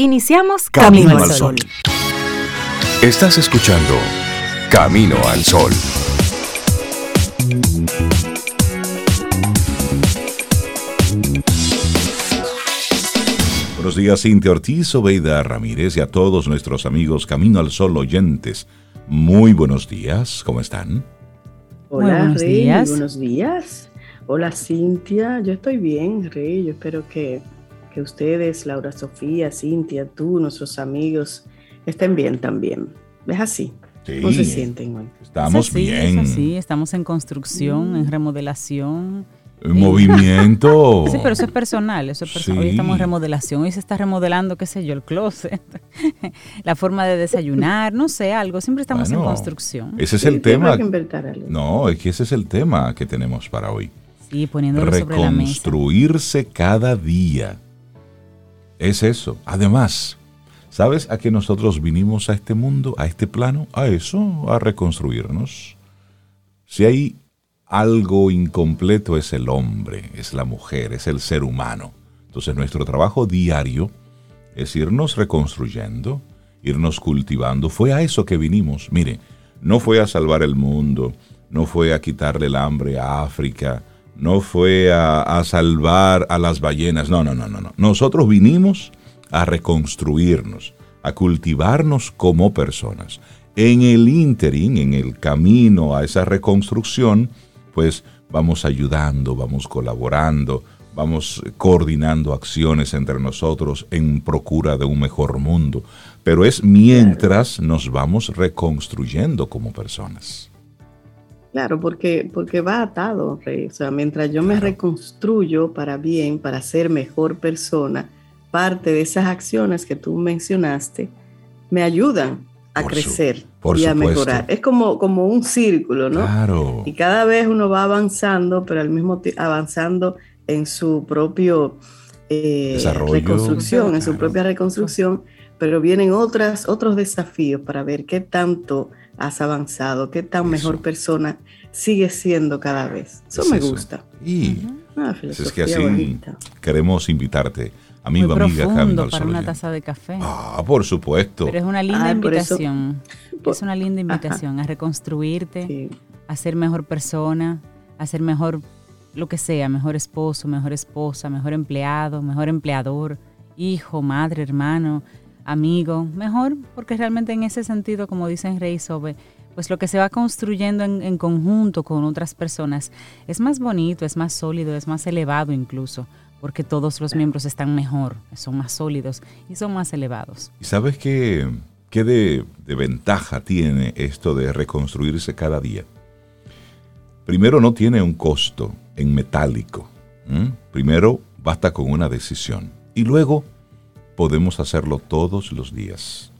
Iniciamos Camino, al Sol. Estás escuchando Camino al Sol. Buenos días, Cintia Ortiz, Obeida Ramírez y a todos nuestros amigos Camino al Sol oyentes. Muy buenos días, ¿cómo están? Hola, Rey, buenos días. Hola, Cintia. Yo estoy bien, Rey. Yo espero que que ustedes, Laura Sofía, Cintia, tú, nuestros amigos, estén bien también. ¿Es así? ¿Cómo se sienten hoy? Estamos bien. Sí, estamos en construcción, en remodelación. En movimiento. Sí, pero eso es personal, eso es personal. Hoy estamos en remodelación, hoy se está remodelando, qué sé yo, el closet, la forma de desayunar, no sé, algo. Siempre estamos en construcción. Ese es el tema. No, es que ese es el tema que tenemos para hoy. Sí, poniéndolo sobre la mesa. Reconstruirse cada día es eso. Además, ¿sabes a qué nosotros vinimos a este mundo, a este plano? A eso, a reconstruirnos. Si hay algo incompleto es el hombre, es la mujer, es el ser humano. Entonces nuestro trabajo diario es irnos reconstruyendo, irnos cultivando. Fue a eso que vinimos. Mire, no fue a salvar el mundo, no fue a quitarle el hambre a África, no fue a, salvar a las ballenas, no, no, no, no, no. Nosotros vinimos a reconstruirnos, a cultivarnos como personas. En el ínterin, en el camino a esa reconstrucción, pues vamos ayudando, vamos colaborando, vamos coordinando acciones entre nosotros en procura de un mejor mundo. Pero es mientras nos vamos reconstruyendo como personas. Claro, porque, porque va atado, Rey. O sea, mientras yo me reconstruyo para bien, para ser mejor persona, parte de esas acciones que tú mencionaste me ayudan a crecer y a mejorar. Es como, como un círculo, ¿no? Claro. Y cada vez uno va avanzando, pero al mismo tiempo avanzando en su propio eh, reconstrucción, en su propia reconstrucción, pero vienen otras, otros desafíos para ver qué tanto has avanzado, qué tan mejor persona sigues siendo cada vez. Eso me gusta. Y es que así queremos invitarte, amigo, Muy amiga, Camino para una taza de café. Ah, por supuesto. Pero es una linda invitación. es una linda invitación a reconstruirte, a ser mejor persona, a ser mejor lo que sea, mejor esposo, mejor esposa, mejor empleado, mejor empleador, hijo, madre, hermano, amigo, mejor, porque realmente en ese sentido, como dicen Rey Sobe, pues lo que se va construyendo en, conjunto con otras personas es más bonito, es más sólido, es más elevado incluso, porque todos los miembros están mejor, son más sólidos y son más elevados. ¿Y sabes qué, qué de, ventaja tiene esto de reconstruirse cada día? Primero no tiene un costo en metálico. Primero basta con una decisión. Y luego podemos hacerlo todos los días.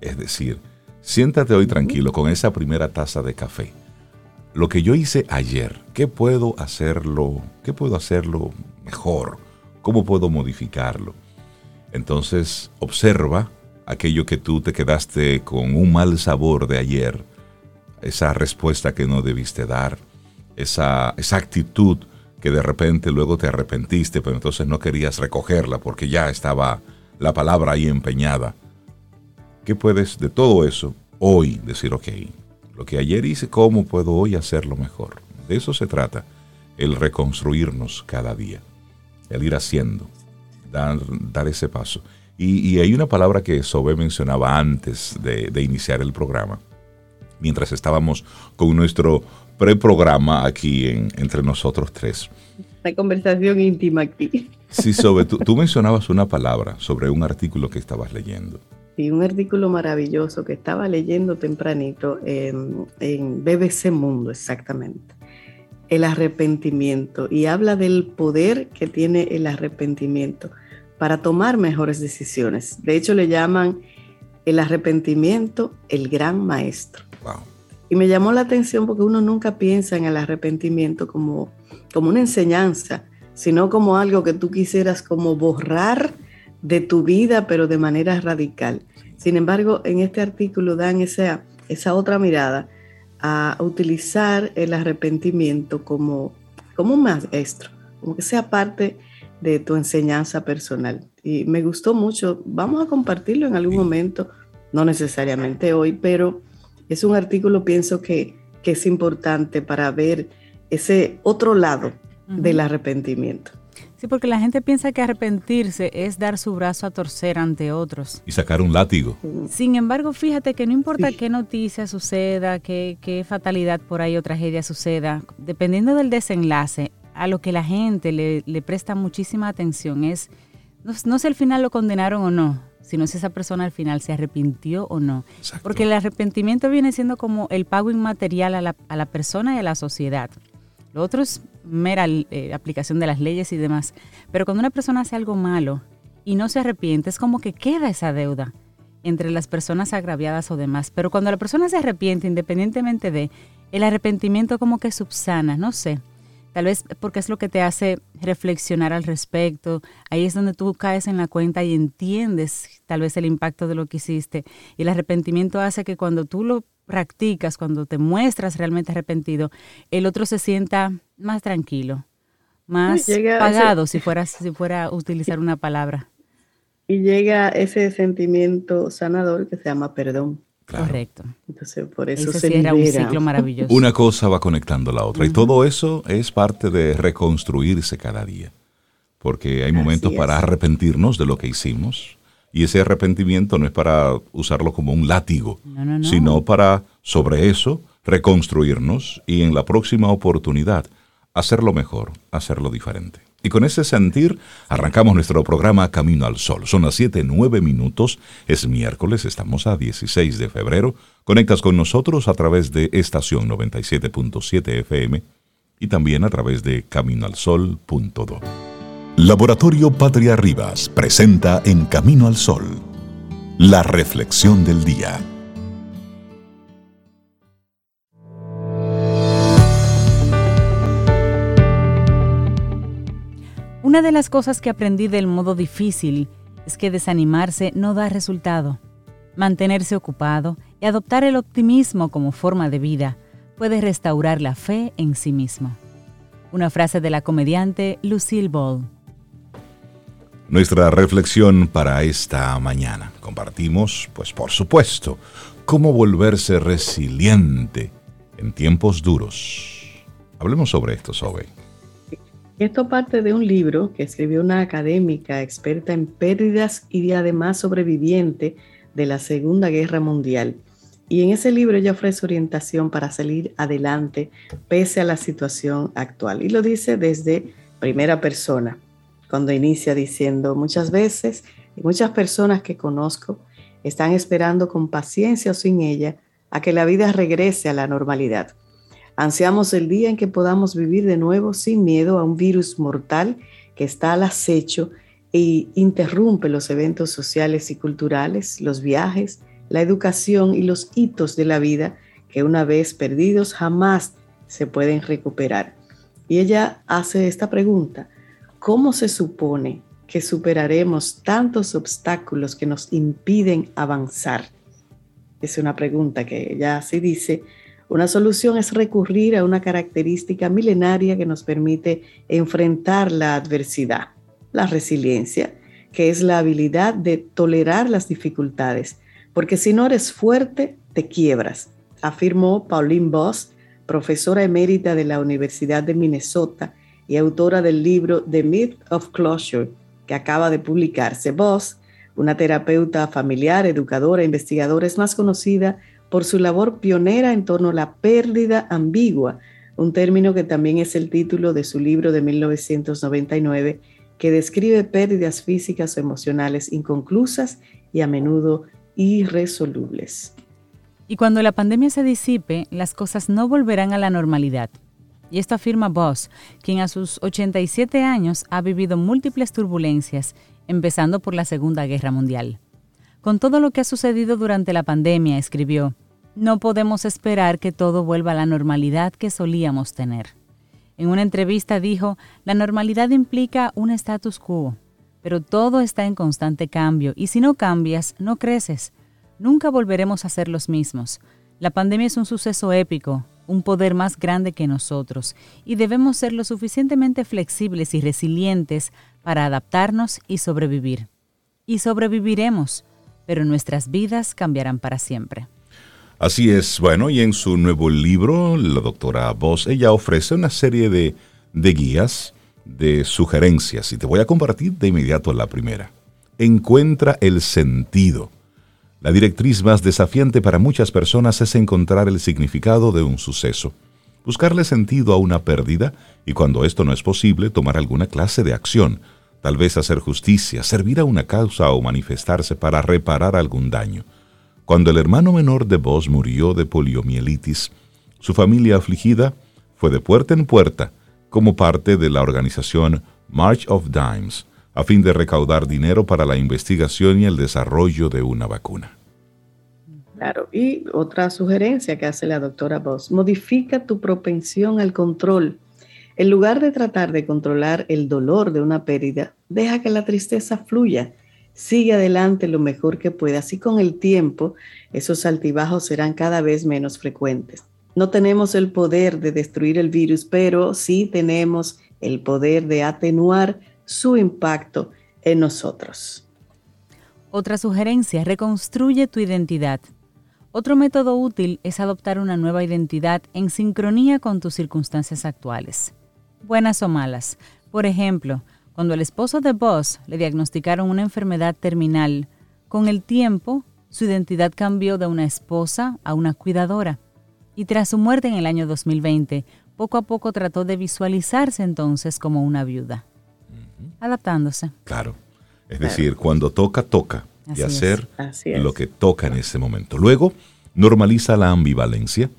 Es decir, siéntate hoy tranquilo con esa primera taza de café. Lo que yo hice ayer, ¿qué puedo hacerlo? ¿Qué puedo hacerlo mejor? ¿Cómo puedo modificarlo? Entonces, observa aquello que tú te quedaste con un mal sabor de ayer, esa respuesta que no debiste dar, esa, esa actitud que de repente luego te arrepentiste, pero entonces no querías recogerla porque ya estaba la palabra ahí empeñada. ¿Qué puedes de todo eso hoy decir, ok, lo que ayer hice, ¿cómo puedo hoy hacerlo mejor? De eso se trata, el reconstruirnos cada día, el ir haciendo, dar, ese paso. Y, hay una palabra que Sobe mencionaba antes de, iniciar el programa, mientras estábamos con nuestro preprograma aquí entre nosotros tres. Una conversación íntima aquí. Sí, sobre, tú, mencionabas una palabra sobre un artículo que estabas leyendo. Sí, un artículo maravilloso que estaba leyendo tempranito en, en BBC Mundo, exactamente. El arrepentimiento. Y habla del poder que tiene el arrepentimiento para tomar mejores decisiones. De hecho, le llaman el arrepentimiento el gran maestro. Wow. Y me llamó la atención porque uno nunca piensa en el arrepentimiento como, como una enseñanza, sino como algo que tú quisieras como borrar de tu vida, pero de manera radical. Sin embargo, en este artículo dan esa, esa otra mirada a utilizar el arrepentimiento como, como un maestro, como que sea parte de tu enseñanza personal. y me gustó mucho. Vamos a compartirlo en algún momento, no necesariamente hoy, pero es un artículo, pienso que, que es importante para ver ese otro lado del arrepentimiento. Sí, porque la gente piensa que arrepentirse es dar su brazo a torcer ante otros. Y sacar un látigo. Sin embargo, fíjate que no importa qué noticia suceda, qué, qué, fatalidad por ahí o tragedia suceda, dependiendo del desenlace, a lo que la gente le, le presta muchísima atención es, no, no sé al final lo condenaron o no, sino si esa persona al final se arrepintió o no. Porque el arrepentimiento viene siendo como el pago inmaterial a la, a la persona y a la sociedad. Lo otro es mera eh, aplicación de las leyes y demás. Pero cuando una persona hace algo malo y no se arrepiente, es como que queda esa deuda entre las personas agraviadas o demás. Pero cuando la persona se arrepiente, independientemente de, el arrepentimiento como que subsana, no sé. Tal vez porque es lo que te hace reflexionar al respecto. Ahí es donde tú caes en la cuenta y entiendes tal vez el impacto de lo que hiciste. Y el arrepentimiento hace que cuando tú lo practicas, cuando te muestras realmente arrepentido, el otro se sienta más tranquilo, más pagado, si, fuera, si fuera a utilizar una palabra. Y llega ese sentimiento sanador que se llama perdón. Correcto. Entonces, por eso se era un ciclo maravilloso. Una cosa va conectando a la otra. Y todo eso es parte de reconstruirse cada día. Porque hay momentos para arrepentirnos de lo que hicimos, y ese arrepentimiento no es para usarlo como un látigo, sino para, sobre eso, reconstruirnos y en la próxima oportunidad hacerlo mejor, hacerlo diferente. Y con ese sentir arrancamos nuestro programa Camino al Sol. Son las 7, 9 minutos, es miércoles, estamos a 16 de febrero. Conectas con nosotros a través de estación 97.7 FM y también a través de caminoalsol.do. Laboratorio Patria Rivas presenta En Camino al Sol, la reflexión del día. Una de las cosas que aprendí del modo difícil es que desanimarse no da resultado. Mantenerse ocupado y adoptar el optimismo como forma de vida puede restaurar la fe en sí mismo. Una frase de la comediante Lucille Ball nuestra reflexión para esta mañana. Compartimos, pues por supuesto, cómo volverse resiliente en tiempos duros. Hablemos sobre esto, Sobe. Esto parte de un libro que escribió una académica experta en pérdidas y además sobreviviente de la Segunda Guerra Mundial. Y en ese libro ella ofrece orientación para salir adelante pese a la situación actual. Y lo dice desde primera persona cuando inicia diciendo, muchas veces, muchas personas que conozco están esperando con paciencia o sin ella a que la vida regrese a la normalidad. Ansiamos el día en que podamos vivir de nuevo sin miedo a un virus mortal que está al acecho e interrumpe los eventos sociales y culturales, los viajes, la educación y los hitos de la vida que una vez perdidos jamás se pueden recuperar. Y ella hace esta pregunta, ¿cómo se supone que superaremos tantos obstáculos que nos impiden avanzar? Es una pregunta que ya así dice. Una solución es recurrir a una característica milenaria que nos permite enfrentar la adversidad, la resiliencia, que es la habilidad de tolerar las dificultades, porque si no eres fuerte, te quiebras, afirmó Pauline Boss, profesora emérita de la Universidad de Minnesota y autora del libro The Myth of Closure, que acaba de publicarse. Voss, una terapeuta familiar, educadora, investigadora, es más conocida por su labor pionera en torno a la pérdida ambigua, un término que también es el título de su libro de 1999, que describe pérdidas físicas o emocionales inconclusas y a menudo irresolubles. Y cuando la pandemia se disipe, las cosas no volverán a la normalidad. Y esto afirma Boss, quien a sus 87 años ha vivido múltiples turbulencias, empezando por la Segunda Guerra Mundial. Con todo lo que ha sucedido durante la pandemia, escribió, no podemos esperar que todo vuelva a la normalidad que solíamos tener. En una entrevista dijo, la normalidad implica un status quo, pero todo está en constante cambio y si no cambias, no creces. Nunca volveremos a ser los mismos. La pandemia es un suceso épico, un poder más grande que nosotros y debemos ser lo suficientemente flexibles y resilientes para adaptarnos y sobrevivir. Y sobreviviremos, pero nuestras vidas cambiarán para siempre. Así es, bueno, y en su nuevo libro, la doctora Voss, ella ofrece una serie de, de guías, de sugerencias, y te voy a compartir de inmediato la primera. Encuentra el sentido. La directriz más desafiante para muchas personas es encontrar el significado de un suceso, buscarle sentido a una pérdida y cuando esto no es posible, tomar alguna clase de acción, tal vez hacer justicia, servir a una causa o manifestarse para reparar algún daño. Cuando el hermano menor de Vos murió de poliomielitis, su familia afligida fue de puerta en puerta como parte de la organización March of Dimes, a fin de recaudar dinero para la investigación y el desarrollo de una vacuna. Claro, y otra sugerencia que hace la doctora Voss, modifica tu propensión al control. En lugar de tratar de controlar el dolor de una pérdida, deja que la tristeza fluya sigue adelante lo mejor que puedas y con el tiempo esos altibajos serán cada vez menos frecuentes. No tenemos el poder de destruir el virus, pero sí tenemos el poder de atenuar su impacto en nosotros. Otra sugerencia, reconstruye tu identidad. Otro método útil es adoptar una nueva identidad en sincronía con tus circunstancias actuales, buenas o malas. Por ejemplo, cuando el esposo de Boss le diagnosticaron una enfermedad terminal, con el tiempo su identidad cambió de una esposa a una cuidadora. Y tras su muerte en el año 2020, poco a poco trató de visualizarse entonces como una viuda, adaptándose. Claro. Es decir, cuando toca, toca. y hacer lo que toca en ese momento. Luego, normaliza la ambivalencia.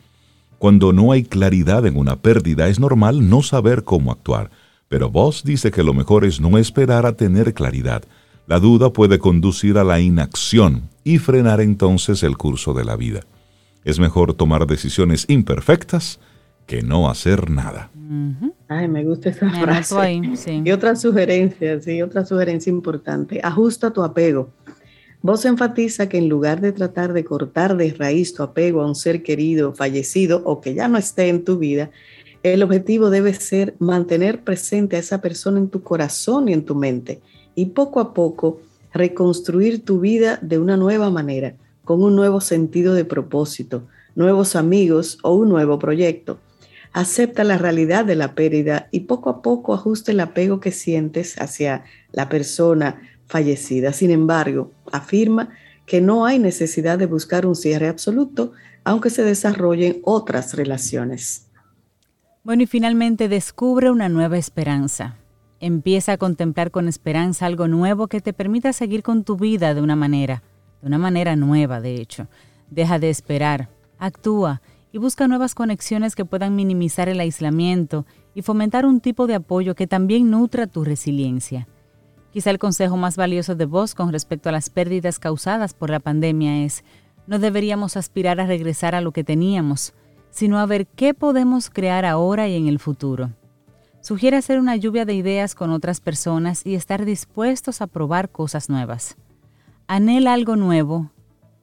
Cuando no hay claridad en una pérdida, es normal no saber cómo actuar. Pero vos dice que lo mejor es no esperar a tener claridad. La duda puede conducir a la inacción y frenar entonces el curso de la vida. Es mejor tomar decisiones imperfectas que no hacer nada. Ay, me gusta esa frase. Y otra sugerencia, sí, otra sugerencia importante. Ajusta tu apego. Vos enfatiza que en lugar de tratar de cortar de raíz tu apego a un ser querido, fallecido o que ya no esté en tu vida, el objetivo debe ser mantener presente a esa persona en tu corazón y en tu mente y poco a poco reconstruir tu vida de una nueva manera, con un nuevo sentido de propósito, nuevos amigos o un nuevo proyecto. Acepta la realidad de la pérdida y poco a poco ajuste el apego que sientes hacia la persona fallecida. Sin embargo, afirma que no hay necesidad de buscar un cierre absoluto, aunque se desarrollen otras relaciones. Bueno, y finalmente descubre una nueva esperanza. Empieza a contemplar con esperanza algo nuevo que te permita seguir con tu vida de una manera, de una manera nueva, de hecho. Deja de esperar, actúa y busca nuevas conexiones que puedan minimizar el aislamiento y fomentar un tipo de apoyo que también nutra tu resiliencia. Quizá el consejo más valioso de vos con respecto a las pérdidas causadas por la pandemia es, no deberíamos aspirar a regresar a lo que teníamos, sino a ver qué podemos crear ahora y en el futuro. Sugiere hacer una lluvia de ideas con otras personas y estar dispuestos a probar cosas nuevas. Anhela algo nuevo,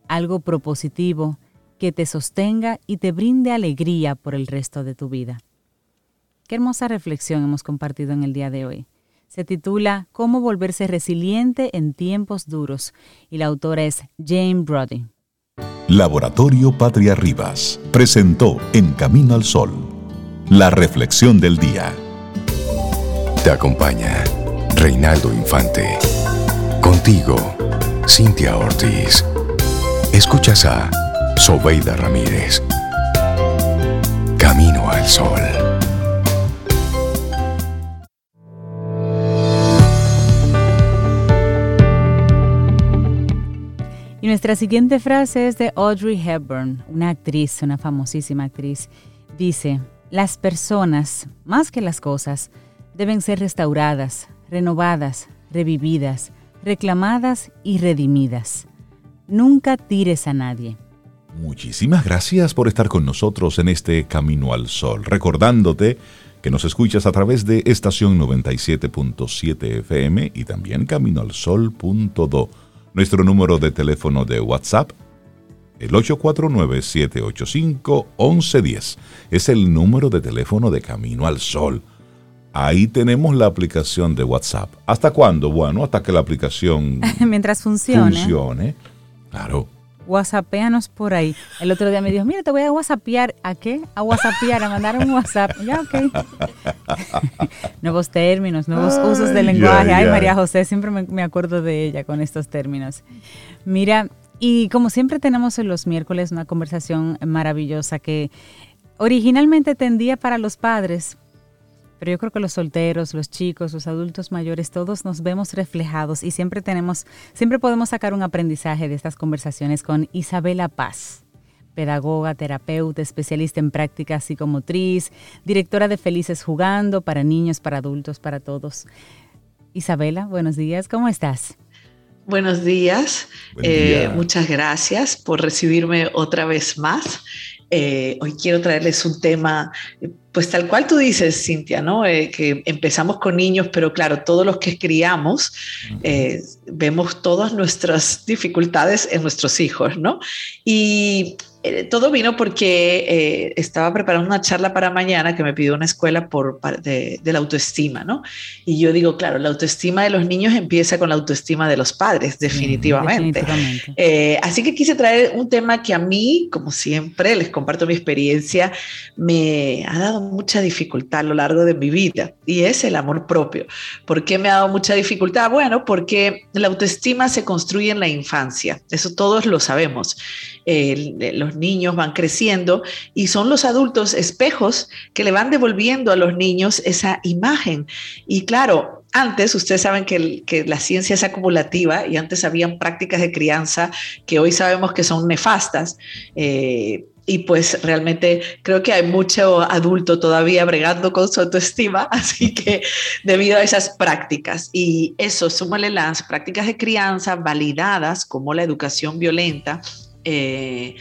algo propositivo, que te sostenga y te brinde alegría por el resto de tu vida. Qué hermosa reflexión hemos compartido en el día de hoy. Se titula Cómo volverse resiliente en tiempos duros y la autora es Jane Brody. Laboratorio Patria Rivas presentó En Camino al Sol, la reflexión del día. Te acompaña Reinaldo Infante. Contigo, Cintia Ortiz. Escuchas a Sobeida Ramírez. Camino al Sol. Y nuestra siguiente frase es de Audrey Hepburn, una actriz, una famosísima actriz. Dice, las personas, más que las cosas, deben ser restauradas, renovadas, revividas, reclamadas y redimidas. Nunca tires a nadie. Muchísimas gracias por estar con nosotros en este Camino al Sol, recordándote que nos escuchas a través de estación 97.7 FM y también caminoalsol.do nuestro número de teléfono de WhatsApp El 849-785-1110 es el número de teléfono de Camino al Sol. Ahí tenemos la aplicación de WhatsApp. ¿Hasta cuándo? Bueno, hasta que la aplicación mientras funcione. Funcione. Claro. WhatsAppéanos por ahí. El otro día me dijo, mira, te voy a WhatsAppear. ¿A qué? A WhatsAppear, a mandar un WhatsApp. Ya, ok. nuevos términos, nuevos usos del lenguaje. Ay, María José, siempre me acuerdo de ella con estos términos. Mira, y como siempre tenemos en los miércoles una conversación maravillosa que originalmente tendía para los padres, pero yo creo que los solteros, los chicos, los adultos mayores, todos nos vemos reflejados y siempre tenemos, siempre podemos sacar un aprendizaje de estas conversaciones con Isabela Paz pedagoga, terapeuta, especialista en práctica psicomotriz, directora de Felices Jugando para niños, para adultos, para todos. Isabela, buenos días, ¿cómo estás? Buenos días, eh, muchas gracias por recibirme otra vez más. Eh, hoy quiero traerles un tema, pues tal cual tú dices, Cintia, ¿no? Eh, que empezamos con niños, pero claro, todos los que criamos vemos todas nuestras dificultades en nuestros hijos, ¿no? Y eh, todo vino porque eh, estaba preparando una charla para mañana que me pidió una escuela por, de, la autoestima, ¿no? Y yo digo, claro, la autoestima de los niños empieza con la autoestima de los padres, definitivamente. Eh, así que quise traer un tema que a mí, como siempre, les comparto mi experiencia, me ha dado mucha dificultad a lo largo de mi vida y es el amor propio. ¿Por qué me ha dado mucha dificultad? Bueno, porque la autoestima se construye en la infancia, eso todos lo sabemos. los niños van creciendo y son los adultos espejos que le van devolviendo a los niños esa imagen. Y claro, antes, ustedes saben que, la ciencia es acumulativa y antes habían prácticas de crianza que hoy sabemos que son nefastas. Eh, y pues realmente creo que hay mucho adulto todavía bregando con su autoestima, así que debido a esas prácticas y eso, súmale las prácticas de crianza validadas como la educación violenta, eh,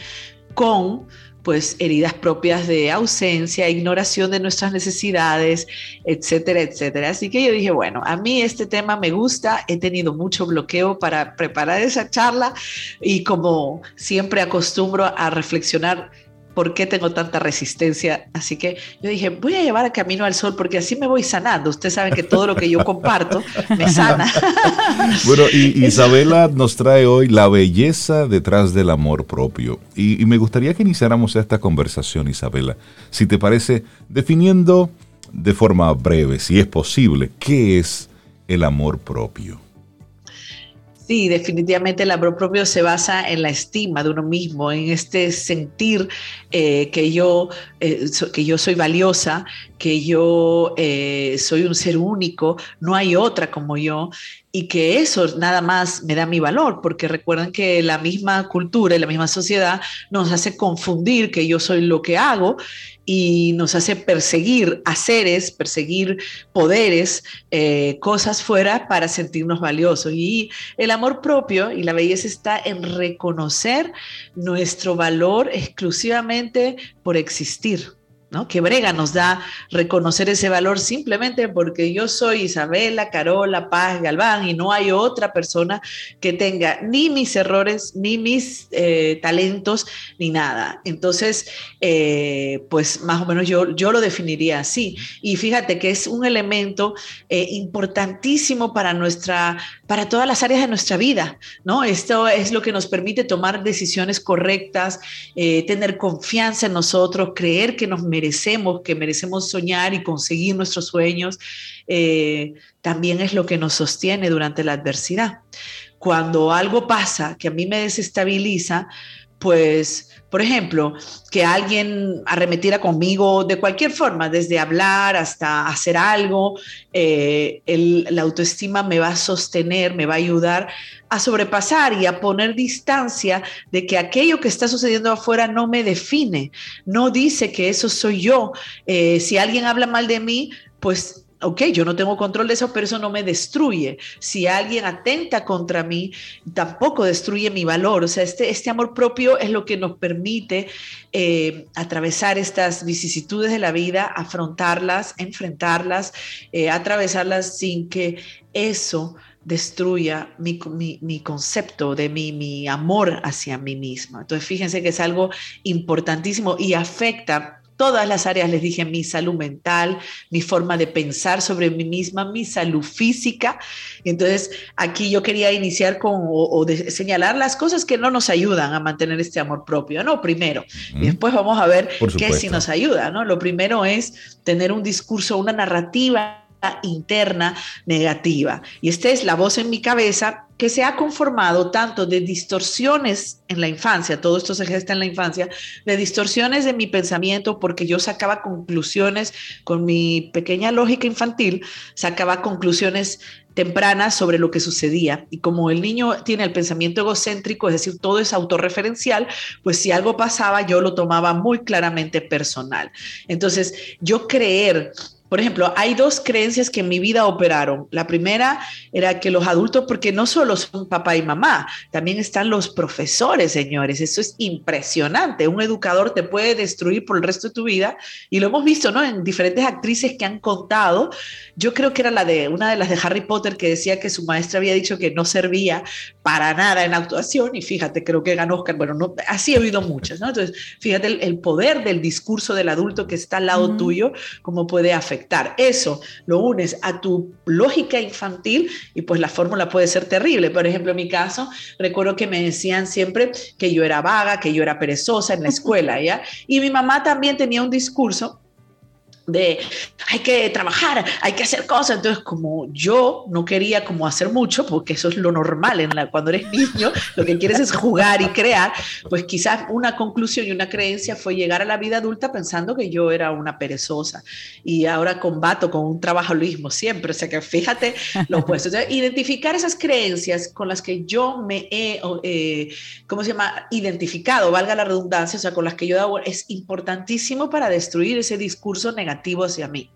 con pues heridas propias de ausencia, ignoración de nuestras necesidades, etcétera, etcétera. Así que yo dije, bueno, a mí este tema me gusta, he tenido mucho bloqueo para preparar esa charla y como siempre acostumbro a reflexionar por qué tengo tanta resistencia. Así que yo dije, voy a llevar a Camino al Sol porque así me voy sanando. Usted sabe que todo lo que yo comparto me sana. Bueno, y Isabela nos trae hoy la belleza detrás del amor propio. Y me gustaría que iniciáramos esta conversación, Isabela, si te parece, definiendo de forma breve, si es posible, qué es el amor propio. Sí, definitivamente el amor propio se basa en la estima de uno mismo, en este sentir eh, que, yo, eh, que yo soy valiosa, que yo eh, soy un ser único, no hay otra como yo y que eso nada más me da mi valor, porque recuerden que la misma cultura y la misma sociedad nos hace confundir que yo soy lo que hago y nos hace perseguir haceres, perseguir poderes, eh, cosas fuera para sentirnos valiosos. Y el amor propio y la belleza está en reconocer nuestro valor exclusivamente por existir. ¿No? Que Brega nos da reconocer ese valor simplemente porque yo soy Isabela, Carola, Paz, Galván y no hay otra persona que tenga ni mis errores, ni mis eh, talentos, ni nada. Entonces, eh, pues más o menos yo, yo lo definiría así. Y fíjate que es un elemento eh, importantísimo para nuestra, para todas las áreas de nuestra vida, ¿no? Esto es lo que nos permite tomar decisiones correctas, tener confianza en nosotros, creer que nos merecemos, que merecemos soñar y conseguir nuestros sueños, eh, también es lo que nos sostiene durante la adversidad. Cuando algo pasa que a mí me desestabiliza, pues, por ejemplo, que alguien arremetiera conmigo de cualquier forma, desde hablar hasta hacer algo, eh, la autoestima me va a sostener, me va a ayudar a sobrepasar y a poner distancia de que aquello que está sucediendo afuera no me define, no dice que eso soy yo. Eh, si alguien habla mal de mí, pues ok, yo no tengo control de eso, pero eso no me destruye. Si alguien atenta contra mí, tampoco destruye mi valor. O sea, este, este amor propio es lo que nos permite eh, atravesar estas vicisitudes de la vida, afrontarlas, enfrentarlas, eh, atravesarlas sin que eso destruya mi, mi, concepto de mi, mi amor hacia mí misma. Entonces, fíjense que es algo importantísimo y afecta todas las áreas, les dije, mi salud mental, mi forma de pensar sobre mí misma, mi salud física. Entonces, aquí yo quería iniciar con o, señalar las cosas que no nos ayudan a mantener este amor propio, ¿no? Primero, y después vamos a ver qué sí nos ayuda, ¿no? Lo primero es tener un discurso, una narrativa interna negativa. Y esta es la voz en mi cabeza que se ha conformado tanto de distorsiones en la infancia, todo esto se gesta en la infancia, de distorsiones de mi pensamiento porque yo sacaba conclusiones con mi pequeña lógica infantil, sacaba conclusiones tempranas sobre lo que sucedía. Y como el niño tiene el pensamiento egocéntrico, es decir, todo es autorreferencial, pues si algo pasaba, yo lo tomaba muy claramente personal. Entonces, yo creer por ejemplo, hay dos creencias que en mi vida operaron. La primera era que los adultos, porque no solo son papá y mamá, también están los profesores, señores. Eso es impresionante. Un educador te puede destruir por el resto de tu vida y lo hemos visto, ¿no? En diferentes actrices que han contado. Yo creo que era la de una de las de Harry Potter que decía que su maestra había dicho que no servía para nada en actuación y fíjate, creo que ganó Oscar. Bueno, no, así he oído muchas, ¿no? Entonces, fíjate el, poder del discurso del adulto que está al lado tuyo, cómo puede afectar eso lo unes a tu lógica infantil y pues la fórmula puede ser terrible. Por ejemplo, en mi caso, recuerdo que me decían siempre que yo era vaga, que yo era perezosa en la escuela, ¿ya? Y mi mamá también tenía un discurso de hay que trabajar, hay que hacer cosas. Entonces, como yo no quería como hacer mucho, porque eso es lo normal en la, cuando eres niño, lo que quieres es jugar y crear, pues quizás una conclusión y una creencia fue llegar a la vida adulta pensando que yo era una perezosa y ahora combato con un trabajalismo siempre. O sea que fíjate lo opuesto. identificar esas creencias con las que yo me he, eh, ¿cómo se llama? Identificado, valga la redundancia, o sea, con las que yo he es importantísimo para destruir ese discurso negativo hacia mí.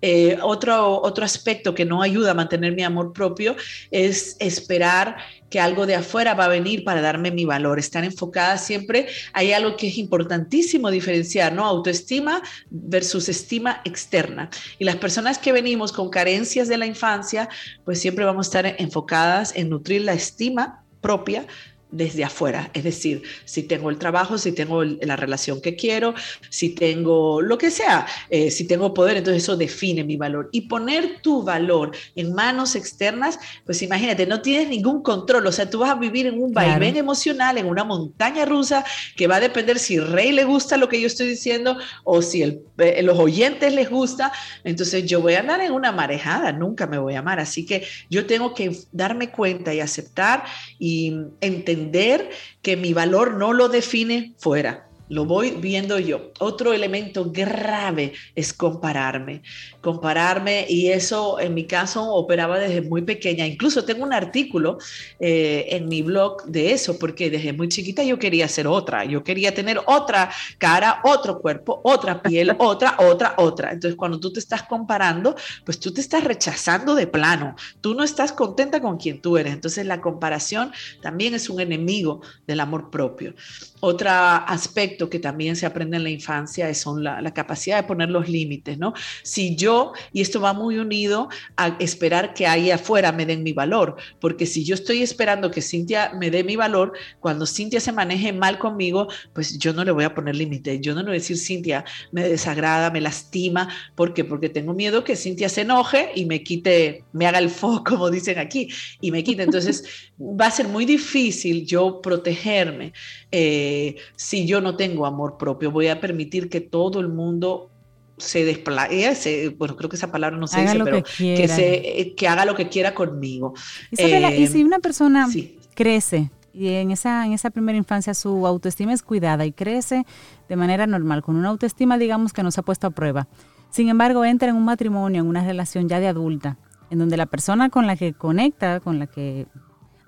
Eh, otro, otro aspecto que no ayuda a mantener mi amor propio es esperar que algo de afuera va a venir para darme mi valor. Estar enfocada siempre, hay algo que es importantísimo diferenciar, ¿no? Autoestima versus estima externa. Y las personas que venimos con carencias de la infancia, pues siempre vamos a estar enfocadas en nutrir la estima propia desde afuera, es decir, si tengo el trabajo, si tengo la relación que quiero, si tengo lo que sea, eh, si tengo poder, entonces eso define mi valor. Y poner tu valor en manos externas, pues imagínate, no tienes ningún control, o sea, tú vas a vivir en un vaivén emocional, en una montaña rusa, que va a depender si Rey le gusta lo que yo estoy diciendo o si el, eh, los oyentes les gusta, entonces yo voy a andar en una marejada, nunca me voy a amar, así que yo tengo que darme cuenta y aceptar y entender entender que mi valor no lo define fuera, lo voy viendo yo. Otro elemento grave es compararme. Compararme y eso en mi caso operaba desde muy pequeña. Incluso tengo un artículo eh, en mi blog de eso, porque desde muy chiquita yo quería ser otra. Yo quería tener otra cara, otro cuerpo, otra piel, otra, otra, otra. Entonces cuando tú te estás comparando, pues tú te estás rechazando de plano. Tú no estás contenta con quien tú eres. Entonces la comparación también es un enemigo del amor propio. Otro aspecto que también se aprende en la infancia son la, capacidad de poner los límites, ¿no? Si yo, y esto va muy unido a esperar que ahí afuera me den mi valor, porque si yo estoy esperando que Cintia me dé mi valor, cuando Cintia se maneje mal conmigo, pues yo no le voy a poner límites, yo no le voy a decir, Cintia, me desagrada, me lastima, ¿por qué? Porque tengo miedo que Cintia se enoje y me quite, me haga el foco, como dicen aquí, y me quite. Entonces, va a ser muy difícil yo protegerme. Eh, si yo no tengo amor propio, voy a permitir que todo el mundo se desplace, bueno, creo que esa palabra no se dice, pero que, se, eh, que haga lo que quiera conmigo. y eh, si una persona crece y en esa, en esa primera infancia su autoestima es cuidada y crece de manera normal, con una autoestima, digamos, que no se ha puesto a prueba. Sin embargo, entra en un matrimonio, en una relación ya de adulta, en donde la persona con la que conecta, con la que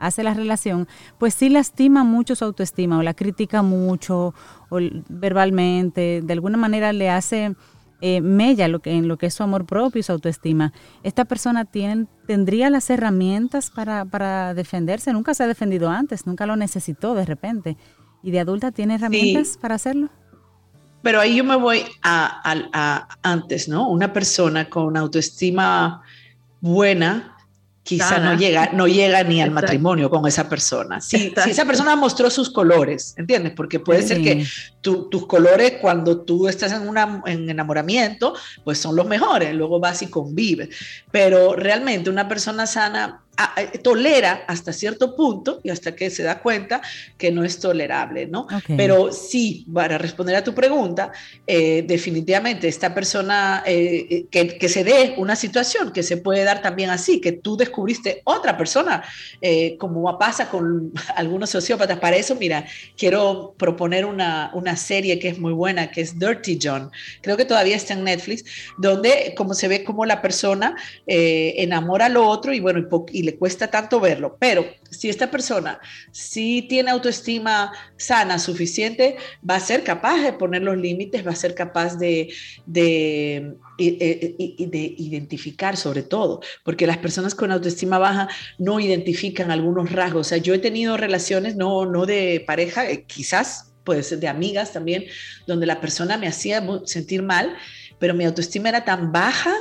hace la relación, pues sí lastima mucho su autoestima o la critica mucho o verbalmente, de alguna manera le hace eh, mella lo que, en lo que es su amor propio y su autoestima. Esta persona tiene, tendría las herramientas para, para defenderse, nunca se ha defendido antes, nunca lo necesitó de repente. ¿Y de adulta tiene herramientas para hacerlo? Pero ahí yo me voy a, a, antes, ¿no? Una persona con autoestima buena quizá no llega, no llega ni al matrimonio con esa persona. Si, si, esa persona mostró sus colores, ¿entiendes? Porque puede ser que tus colores cuando tú estás en, una, en enamoramiento, pues son los mejores, luego vas y convives. Pero realmente una persona sana tolera hasta cierto punto y hasta que se da cuenta que no es tolerable, ¿no? Pero sí, para responder a tu pregunta, eh, definitivamente esta persona, eh, que, que, se dé una situación que se puede dar también así, que tú descubriste otra persona, eh, como pasa con algunos sociópatas. Para eso, mira, quiero proponer una, una serie que es muy buena, que es Dirty John. Creo que todavía está en Netflix, donde como se ve como la persona enamora a lo otro y bueno, y, y le cuesta tanto verlo, pero si esta persona sí tiene autoestima sana, suficiente, va a ser capaz de poner los límites, va a ser capaz de, de, de, identificar sobre todo, porque las personas con autoestima baja no identifican algunos rasgos. O sea, yo he tenido relaciones, no, no de pareja, eh, quizás, pues de amigas también, donde la persona me hacía sentir mal, pero mi autoestima era tan baja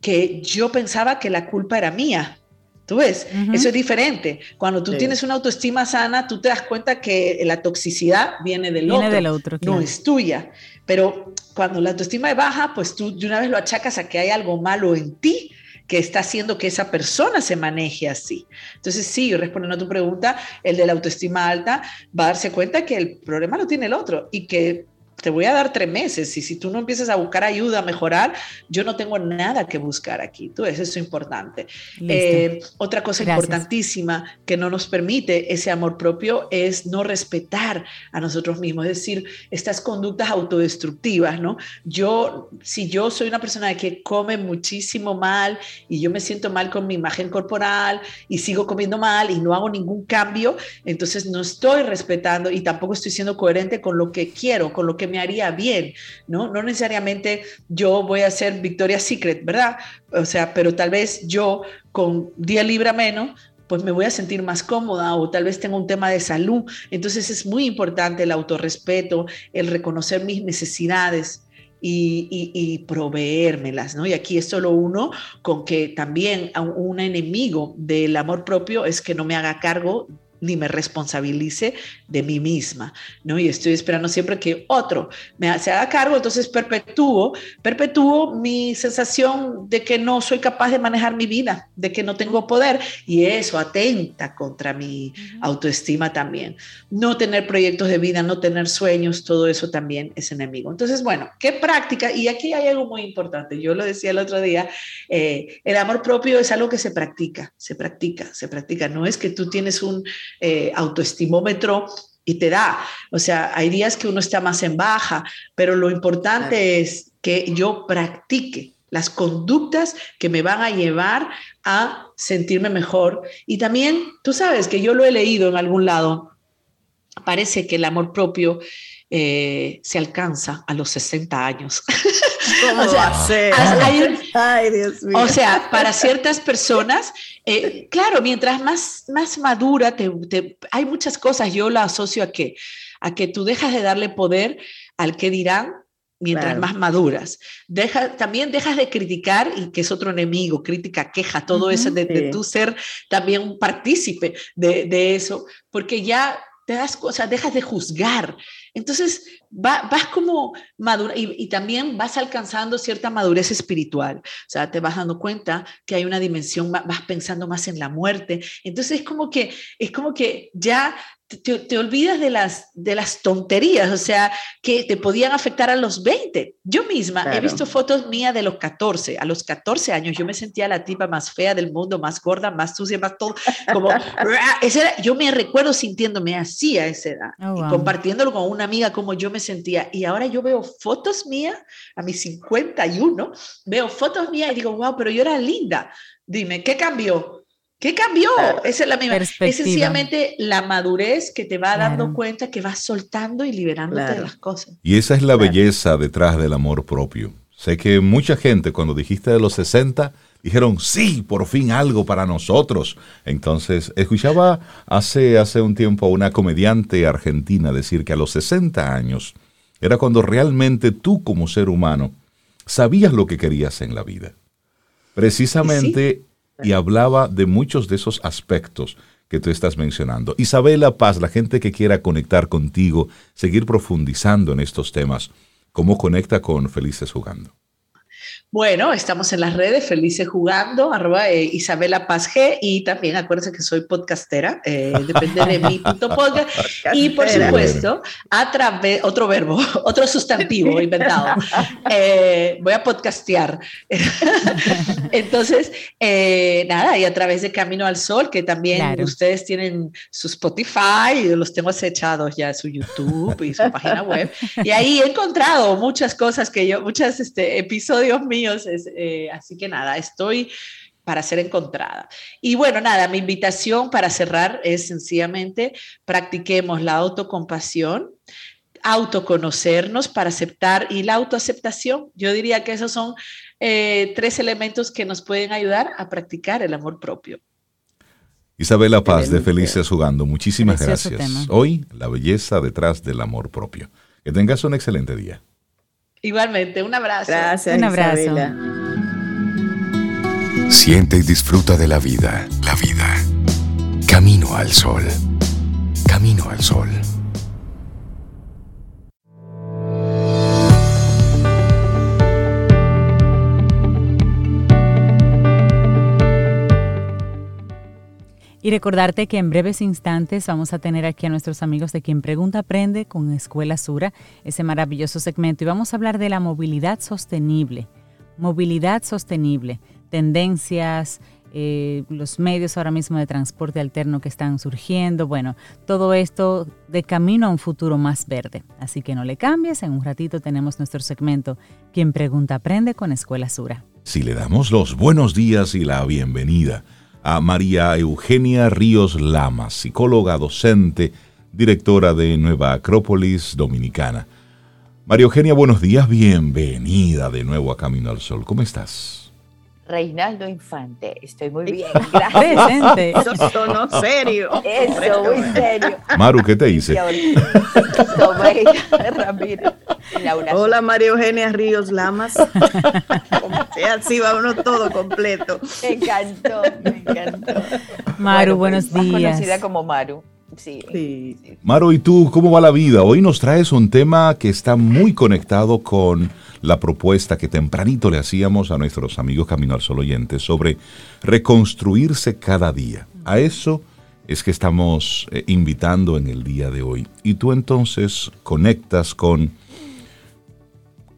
que yo pensaba que la culpa era mía Tú ves, eso es diferente. Cuando tú tienes una autoestima sana, tú te das cuenta que la toxicidad viene del otro, del otro no es tuya. Pero cuando la autoestima es baja, pues tú de una vez lo achacas a que hay algo malo en ti que está haciendo que esa persona se maneje así. Entonces, sí, respondiendo a tu pregunta, el de la autoestima alta va a darse cuenta que el problema lo tiene el otro y que te voy a dar tres meses y si tú no empiezas a buscar ayuda, a mejorar, yo no tengo nada que buscar aquí. Tú, eso es importante. Eh, otra cosa importantísima que no nos permite ese amor propio es no respetar a nosotros mismos, es decir, estas conductas autodestructivas, ¿no? Yo, si yo soy una persona que come muchísimo mal y yo me siento mal con mi imagen corporal y sigo comiendo mal y no hago ningún cambio, entonces no estoy respetando y tampoco estoy siendo coherente con lo que quiero, con lo que me haría bien, ¿no? No necesariamente yo voy a ser Victoria's Secret, ¿verdad? O sea, pero tal vez yo con 10 libras menos pues me voy a sentir más cómoda o tal vez tengo un tema de salud. Entonces es muy importante el autorrespeto, el reconocer mis necesidades, y, y, proveérmelas, ¿no? Y aquí es solo uno con que también un enemigo del amor propio es que no me haga cargo ni me responsabilice de mí misma, ¿no? Y estoy esperando siempre que otro me se haga cargo, entonces perpetúo, perpetúo mi sensación de que no soy capaz de manejar mi vida, de que no tengo poder, y eso atenta contra mi autoestima también. No tener proyectos de vida, no tener sueños, todo eso también es enemigo. Entonces, bueno, ¿qué práctica? Y aquí hay algo muy importante, yo lo decía el otro día, eh, el amor propio es algo que se practica, se practica, se practica, no es que tú tienes un eh, autoestimómetro y te da. O sea, hay días que uno está más en baja, pero lo importante es que yo practique las conductas que me van a llevar a sentirme mejor. Y también, tú sabes que yo lo he leído en algún lado, parece que el amor propio eh, se alcanza a los 60 años. o sea, O sea, para ciertas personas, eh, claro, mientras más, más madura, te, hay muchas cosas, yo la asocio a que, a que tú dejas de darle poder al que dirán mientras más maduras. Deja, también dejas de criticar, y que es otro enemigo, crítica, queja, todo eso, de, de, tú ser también un partícipe de, de eso, porque ya te das cosas, dejas de juzgar. Entonces vas como madura y, también vas alcanzando cierta madurez espiritual. O sea, te vas dando cuenta que hay una dimensión, vas pensando más en la muerte. Entonces es como que, es como que ya te, olvidas de las, de las tonterías, o sea, que te podían afectar a los 20. Yo misma he visto fotos mías de los 14. A los 14 años yo me sentía la tipa más fea del mundo, más gorda, más sucia, más todo. Como, yo me recuerdo sintiéndome así a esa edad oh, y compartiéndolo con una amiga como yo me sentía. Y ahora yo veo fotos mías a mis 51, veo fotos mías y digo, wow, pero yo era linda. Dime, ¿qué cambió? ¿Qué cambió? Esa es la misma. Es sencillamente la madurez que te va dando cuenta que vas soltando y liberándote de las cosas. Y esa es la belleza detrás del amor propio. Sé que mucha gente cuando dijiste de los 60 dijeron, sí, por fin algo para nosotros. Entonces, escuchaba hace, hace un tiempo a una comediante argentina decir que a los 60 años era cuando realmente tú como ser humano sabías lo que querías en la vida. Precisamente y hablaba de muchos de esos aspectos que tú estás mencionando. Isabela Paz, la gente que quiera conectar contigo, seguir profundizando en estos temas, ¿cómo conecta con Felices Jugando? Bueno, estamos en las redes, felices jugando, arroba eh, Isabela Paz G, y también acuérdense que soy podcastera, eh, depende de mi punto podcast. y por supuesto, a través, otro verbo, otro sustantivo inventado, eh, voy a podcastear. Entonces, nada, y a través de Camino al Sol, que también ustedes tienen su Spotify, los tengo acechados ya, su YouTube y su página web, y ahí he encontrado muchas cosas que yo, muchos este, episodios míos eh, así que nada, estoy para ser encontrada. Y bueno, nada, mi invitación para cerrar es sencillamente practiquemos la autocompasión, autoconocernos para aceptar y la autoaceptación. Yo diría que esos son eh, tres elementos que nos pueden ayudar a practicar el amor propio. Isabela Paz de Felices Jugando, muchísimas gracias. Hoy, la belleza detrás del amor propio. Que tengas un excelente día. Igualmente, un abrazo. Gracias. Un abrazo. Siente y disfruta de la vida. La vida. Camino al sol. Camino al sol. Y recordarte que en breves instantes vamos a tener aquí a nuestros amigos de Quien Pregunta Aprende con Escuela Sura, ese maravilloso segmento. Y vamos a hablar de la movilidad sostenible. Movilidad sostenible, tendencias, eh, los medios ahora mismo de transporte alterno que están surgiendo. Bueno, todo esto de camino a un futuro más verde. Así que no le cambies, en un ratito tenemos nuestro segmento Quien Pregunta Aprende con Escuela Sura. Si le damos los buenos días y la bienvenida a María Eugenia Ríos Lamas, psicóloga, docente, directora de Nueva Acrópolis Dominicana. María Eugenia, buenos días, bienvenida de nuevo a Camino al Sol. ¿Cómo estás? Reinaldo Infante, estoy muy bien, gracias. Eso sonó serio. Eso, muy serio. Maru, ¿qué te hice? Hola María Eugenia Ríos Lamas. Así va uno todo completo. Me encantó, me encantó. Maru, buenos días. conocida como Maru. Sí. sí. Maru, ¿y tú cómo va la vida? Hoy nos traes un tema que está muy conectado con la propuesta que tempranito le hacíamos a nuestros amigos Camino al Sol oyentes sobre reconstruirse cada día. A eso es que estamos eh, invitando en el día de hoy. Y tú entonces conectas con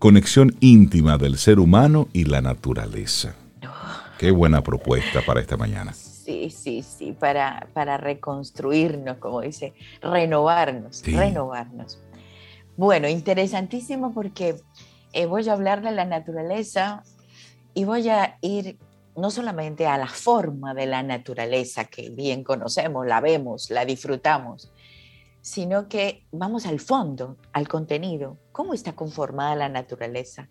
conexión íntima del ser humano y la naturaleza. Qué buena propuesta para esta mañana. Sí, sí, sí, para, para reconstruirnos, como dice, renovarnos, renovarnos. Bueno, interesantísimo porque eh, voy a hablar de la naturaleza y voy a ir no solamente a la forma de la naturaleza que bien conocemos, la vemos, la disfrutamos, sino que vamos al fondo, al contenido. ¿Cómo está conformada la naturaleza?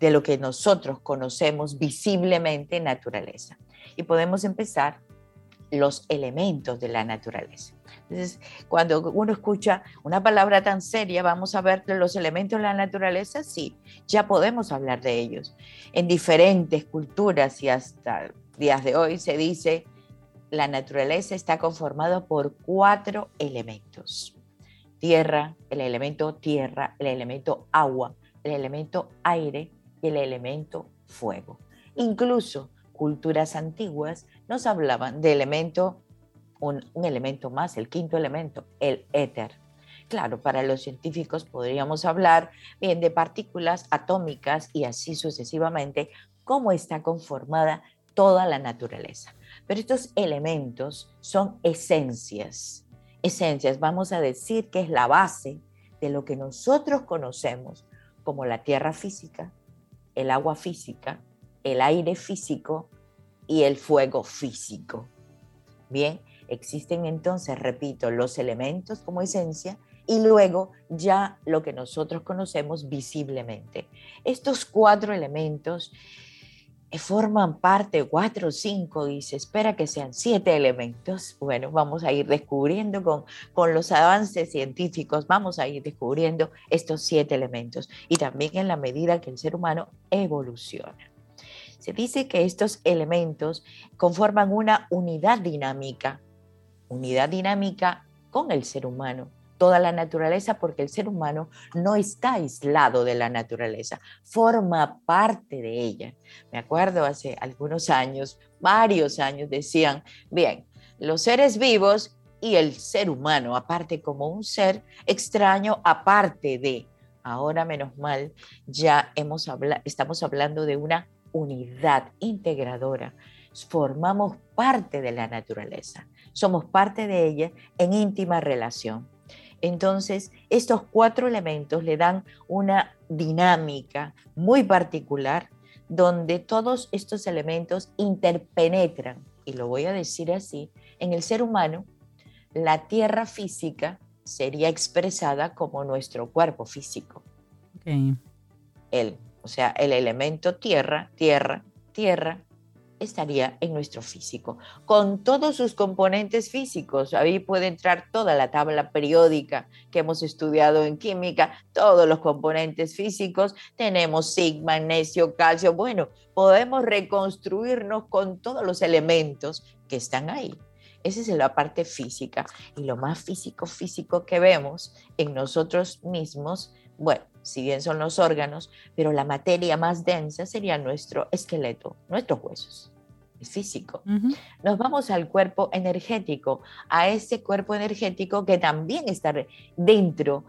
De lo que nosotros conocemos visiblemente naturaleza. Y podemos empezar los elementos de la naturaleza. Cuando uno escucha una palabra tan seria, vamos a ver los elementos de la naturaleza, sí, ya podemos hablar de ellos. En diferentes culturas y hasta días de hoy se dice, la naturaleza está conformada por cuatro elementos. Tierra, el elemento tierra, el elemento agua, el elemento aire y el elemento fuego. Incluso culturas antiguas nos hablaban de elemento, un, elemento más, el quinto elemento, el éter. Claro, para los científicos podríamos hablar bien de partículas atómicas y así sucesivamente, cómo está conformada toda la naturaleza. Pero estos elementos son esencias. Esencias, vamos a decir que es la base de lo que nosotros conocemos como la tierra física, el agua física, el aire físico y el fuego físico. Bien, existen entonces, repito, los elementos como esencia y luego ya lo que nosotros conocemos visiblemente. Estos cuatro elementos eh, forman parte, cuatro o cinco, dice, espera que sean siete elementos. Bueno, vamos a ir descubriendo con, con los avances científicos, vamos a ir descubriendo estos siete elementos y también en la medida que el ser humano evoluciona. Se dice que estos elementos conforman una unidad dinámica, unidad dinámica con el ser humano, toda la naturaleza, porque el ser humano no está aislado de la naturaleza, forma parte de ella. Me acuerdo hace algunos años, varios años, decían, bien, los seres vivos y el ser humano, aparte como un ser extraño, aparte de, ahora menos mal, ya hemos estamos hablando de una unidad integradora. Formamos parte de la naturaleza, somos parte de ella en íntima relación. Entonces, estos cuatro elementos le dan una dinámica muy particular donde todos estos elementos interpenetran, y lo voy a decir así, en el ser humano, la tierra física sería expresada como nuestro cuerpo físico. El o sea, el elemento tierra, tierra, tierra, estaría en nuestro físico, con todos sus componentes físicos. Ahí puede entrar toda la tabla periódica que hemos estudiado en química, todos los componentes físicos. Tenemos zinc, magnesio, calcio. Bueno, podemos reconstruirnos con todos los elementos que están ahí. Esa es la parte física. Y lo más físico, físico que vemos en nosotros mismos, bueno, si bien son los órganos, pero la materia más densa sería nuestro esqueleto, nuestros huesos físico. Nos vamos al cuerpo energético, a ese cuerpo energético que también está dentro,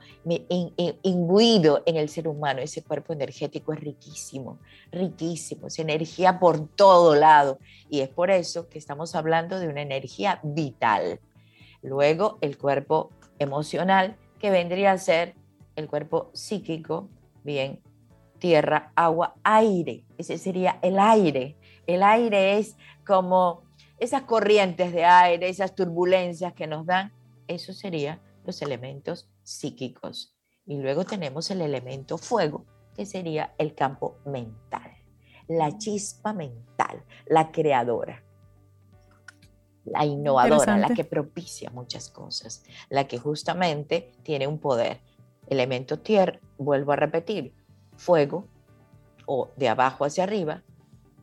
imbuido en el ser humano. Ese cuerpo energético es riquísimo, riquísimo, es energía por todo lado. Y es por eso que estamos hablando de una energía vital. Luego, el cuerpo emocional, que vendría a ser el cuerpo psíquico, bien, tierra, agua, aire. Ese sería el aire. El aire es como esas corrientes de aire, esas turbulencias que nos dan. Eso serían los elementos psíquicos. Y luego tenemos el elemento fuego, que sería el campo mental, la chispa mental, la creadora, la innovadora, la que propicia muchas cosas, la que justamente tiene un poder Elemento tierra, vuelvo a repetir, fuego o de abajo hacia arriba,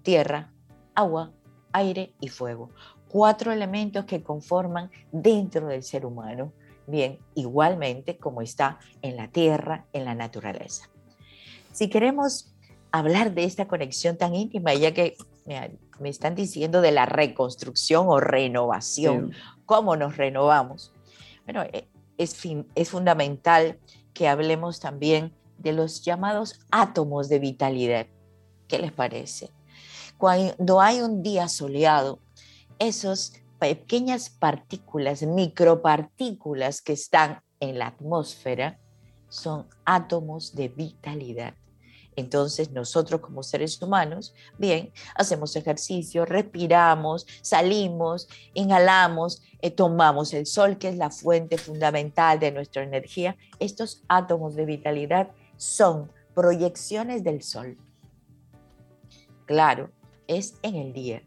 tierra, agua, aire y fuego. Cuatro elementos que conforman dentro del ser humano, bien, igualmente como está en la tierra, en la naturaleza. Si queremos hablar de esta conexión tan íntima, ya que me, están diciendo de la reconstrucción o renovación, cómo nos renovamos, bueno, eh, es, es fundamental que hablemos también de los llamados átomos de vitalidad. ¿Qué les parece? Cuando hay un día soleado, esas pequeñas partículas, micropartículas que están en la atmósfera, son átomos de vitalidad. Entonces nosotros como seres humanos, bien, hacemos ejercicio, respiramos, salimos, inhalamos, eh, tomamos el sol, que es la fuente fundamental de nuestra energía. Estos átomos de vitalidad son proyecciones del sol. Claro, es en el día.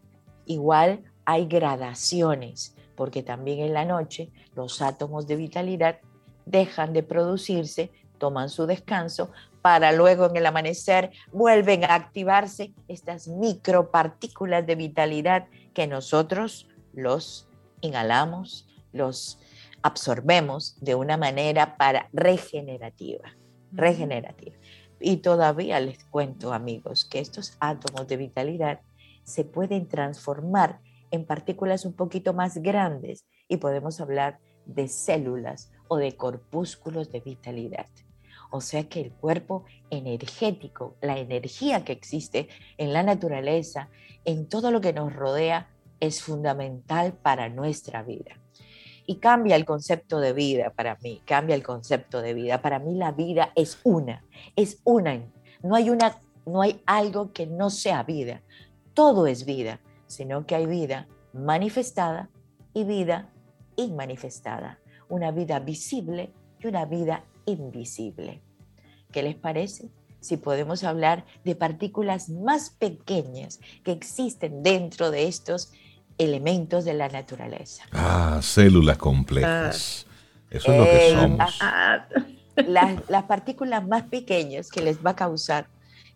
Igual hay gradaciones, porque también en la noche los átomos de vitalidad dejan de producirse, toman su descanso para luego en el amanecer vuelven a activarse estas micropartículas de vitalidad que nosotros los inhalamos, los absorbemos de una manera para regenerativa, regenerativa. Y todavía les cuento, amigos, que estos átomos de vitalidad se pueden transformar en partículas un poquito más grandes y podemos hablar de células o de corpúsculos de vitalidad. O sea que el cuerpo energético, la energía que existe en la naturaleza, en todo lo que nos rodea, es fundamental para nuestra vida. Y cambia el concepto de vida para mí, cambia el concepto de vida. Para mí la vida es una, es una. No hay, una, no hay algo que no sea vida. Todo es vida, sino que hay vida manifestada y vida inmanifestada. Una vida visible y una vida invisible. ¿Qué les parece? Si podemos hablar de partículas más pequeñas que existen dentro de estos elementos de la naturaleza. Ah, células complejas. Eso es lo que somos. Las, las, partículas más pequeñas que les va a causar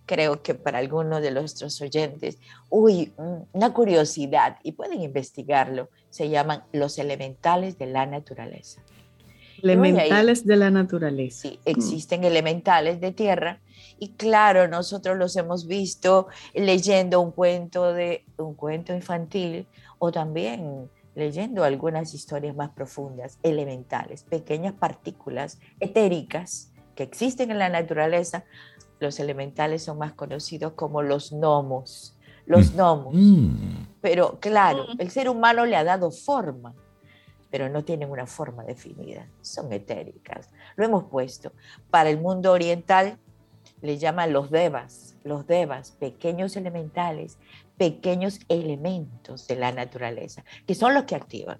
creo que para algunos de nuestros oyentes, uy, una curiosidad, y pueden investigarlo, se llaman los elementales de la naturaleza. Elementales de la naturaleza. Sí, existen elementales de tierra y claro, nosotros los hemos visto leyendo un cuento de un cuento infantil o también leyendo algunas historias más profundas, elementales, pequeñas partículas etéricas que existen en la naturaleza, los elementales son más conocidos como los gnomos. Los mm. gnomos. Mm. Pero claro, mm. el ser humano le ha dado forma, pero no tienen una forma definida, son etéricas. Lo hemos puesto. Para el mundo oriental le llaman los devas, los devas, pequeños elementales, pequeños elementos de la naturaleza, que son los que activan.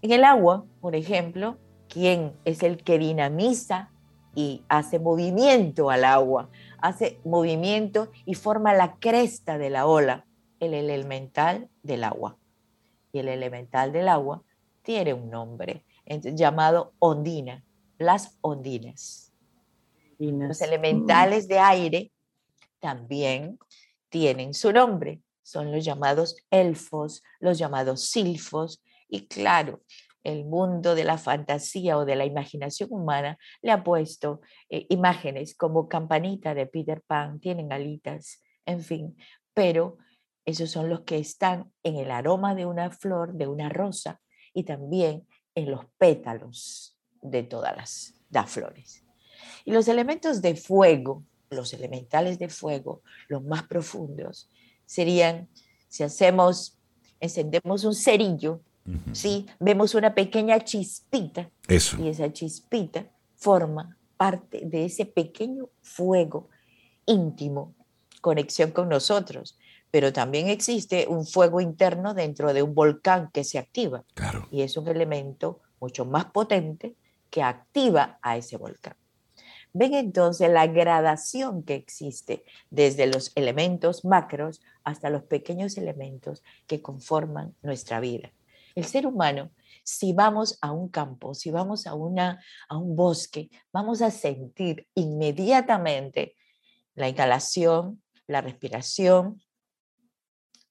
En el agua, por ejemplo, ¿quién es el que dinamiza y hace movimiento al agua, hace movimiento y forma la cresta de la ola, el elemental del agua. Y el elemental del agua tiene un nombre llamado ondina, las ondinas. Los elementales de aire también tienen su nombre, son los llamados elfos, los llamados silfos, y claro, el mundo de la fantasía o de la imaginación humana le ha puesto eh, imágenes como campanita de Peter Pan, tienen alitas, en fin, pero esos son los que están en el aroma de una flor, de una rosa y también en los pétalos de todas las, las flores. Y los elementos de fuego, los elementales de fuego, los más profundos, serían si hacemos, encendemos un cerillo, ¿sí? Vemos una pequeña chispita. Y esa chispita forma parte de ese pequeño fuego íntimo, conexión con nosotros. Pero también existe un fuego interno dentro de un volcán que se activa. Y es un elemento mucho más potente que activa a ese volcán. Ven entonces la gradación que existe desde los elementos macros hasta los pequeños elementos que conforman nuestra vida el ser humano, si vamos a un campo, si vamos a, una, a un bosque, vamos a sentir inmediatamente la inhalación, la respiración,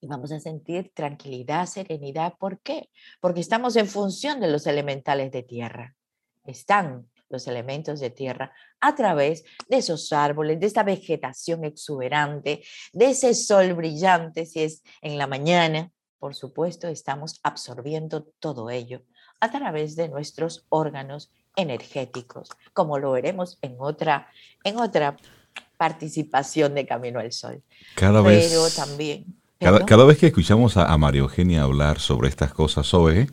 y vamos a sentir tranquilidad, serenidad. ¿Por qué? Porque estamos en función de los elementales de tierra. Están los elementos de tierra a través de esos árboles, de esta vegetación exuberante, de ese sol brillante, si es en la mañana, por supuesto, estamos absorbiendo todo ello a través de nuestros órganos energéticos, como lo veremos en otra, en otra participación de Camino al Sol. Cada vez, también. Cada, vez que escuchamos a, María Eugenia hablar sobre estas cosas, Zoe,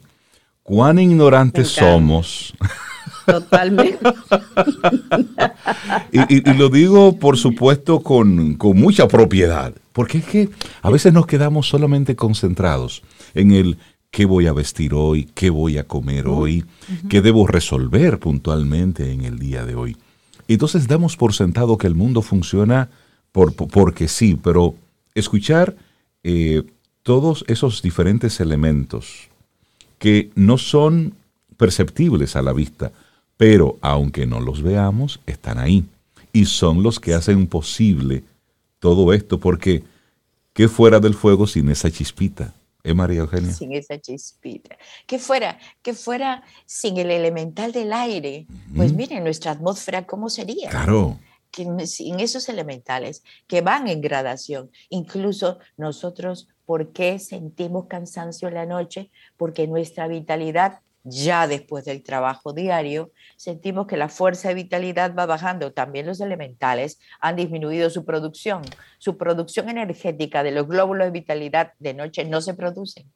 cuán ignorantes somos. Totalmente. y, lo digo, por supuesto, con, con mucha propiedad. Porque es que a veces nos quedamos solamente concentrados en el qué voy a vestir hoy, qué voy a comer hoy, qué debo resolver puntualmente en el día de hoy. Entonces damos por sentado que el mundo funciona por, porque sí, pero escuchar eh, todos esos diferentes elementos que no son perceptibles a la vista, pero aunque no los veamos, están ahí y son los que hacen posible todo esto, porque ¿qué fuera del fuego sin esa chispita? ¿Eh, María Eugenia? Sin esa chispita. ¿Qué fuera, que fuera sin el elemental del aire? Pues miren, nuestra atmósfera, ¿cómo sería? Claro. Que sin esos elementales que van en gradación, incluso nosotros, ¿por qué sentimos cansancio en la noche? Porque nuestra vitalidad ya después del trabajo diario, sentimos que la fuerza de vitalidad va bajando. También los elementales han disminuido su producción. Su producción energética de los glóbulos de vitalidad de noche no se producen.